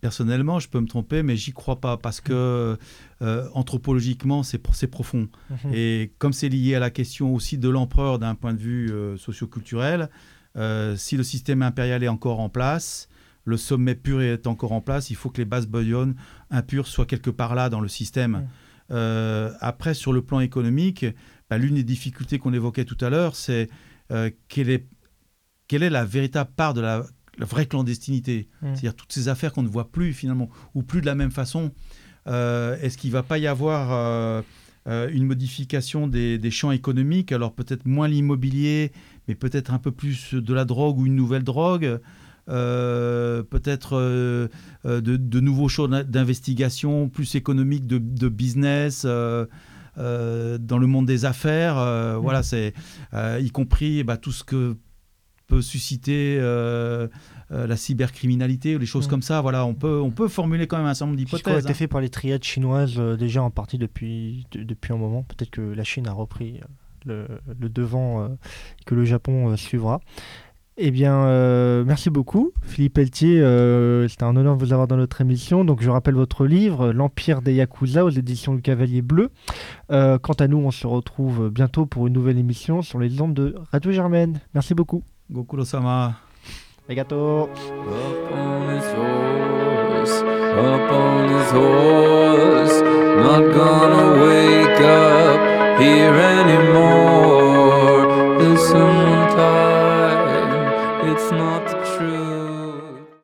Personnellement, je peux me tromper, mais j'y crois pas parce que euh, anthropologiquement, c'est profond. Mhm. Et comme c'est lié à la question aussi de l'empereur d'un point de vue euh, socioculturel, si le système impérial est encore en place, le sommet pur est encore en place, il faut que les bases bouillonnes impures soient quelque part là dans le système. Mhm. Euh, après, sur le plan économique, bah, l'une des difficultés qu'on évoquait tout à l'heure, c'est euh, quelle, est, quelle est la véritable part de la, vraie clandestinité? Mmh. C'est-à-dire toutes ces affaires qu'on ne voit plus finalement, ou plus de la même façon. Euh, est-ce qu'il ne va pas y avoir une modification des, des, champs économiques? Alors peut-être moins l'immobilier, mais peut-être un peu plus de la drogue ou une nouvelle drogue peut-être euh, euh, de, nouveaux champs d'investigation plus économiques, de, business. dans le monde des affaires, mm. voilà, c'est y compris bah, tout ce que peut susciter la cybercriminalité ou les choses mm. comme ça. Voilà, on peut, on peut formuler quand même un certain nombre d'hypothèses. Ça a été hein. fait par les triades chinoises déjà en partie depuis, depuis un moment. Peut-être que la Chine a repris le, le devant et que le Japon suivra. Eh bien, euh, merci beaucoup, Philippe Pelletier. Euh, c'était un honneur de vous avoir dans notre émission. Donc, je rappelle votre livre, L'Empire des Yakuza, aux éditions du Cavalier Bleu. Euh, quant à nous, on se retrouve bientôt pour une nouvelle émission sur les ondes de Radio Germaine. Merci beaucoup. Goku sama. not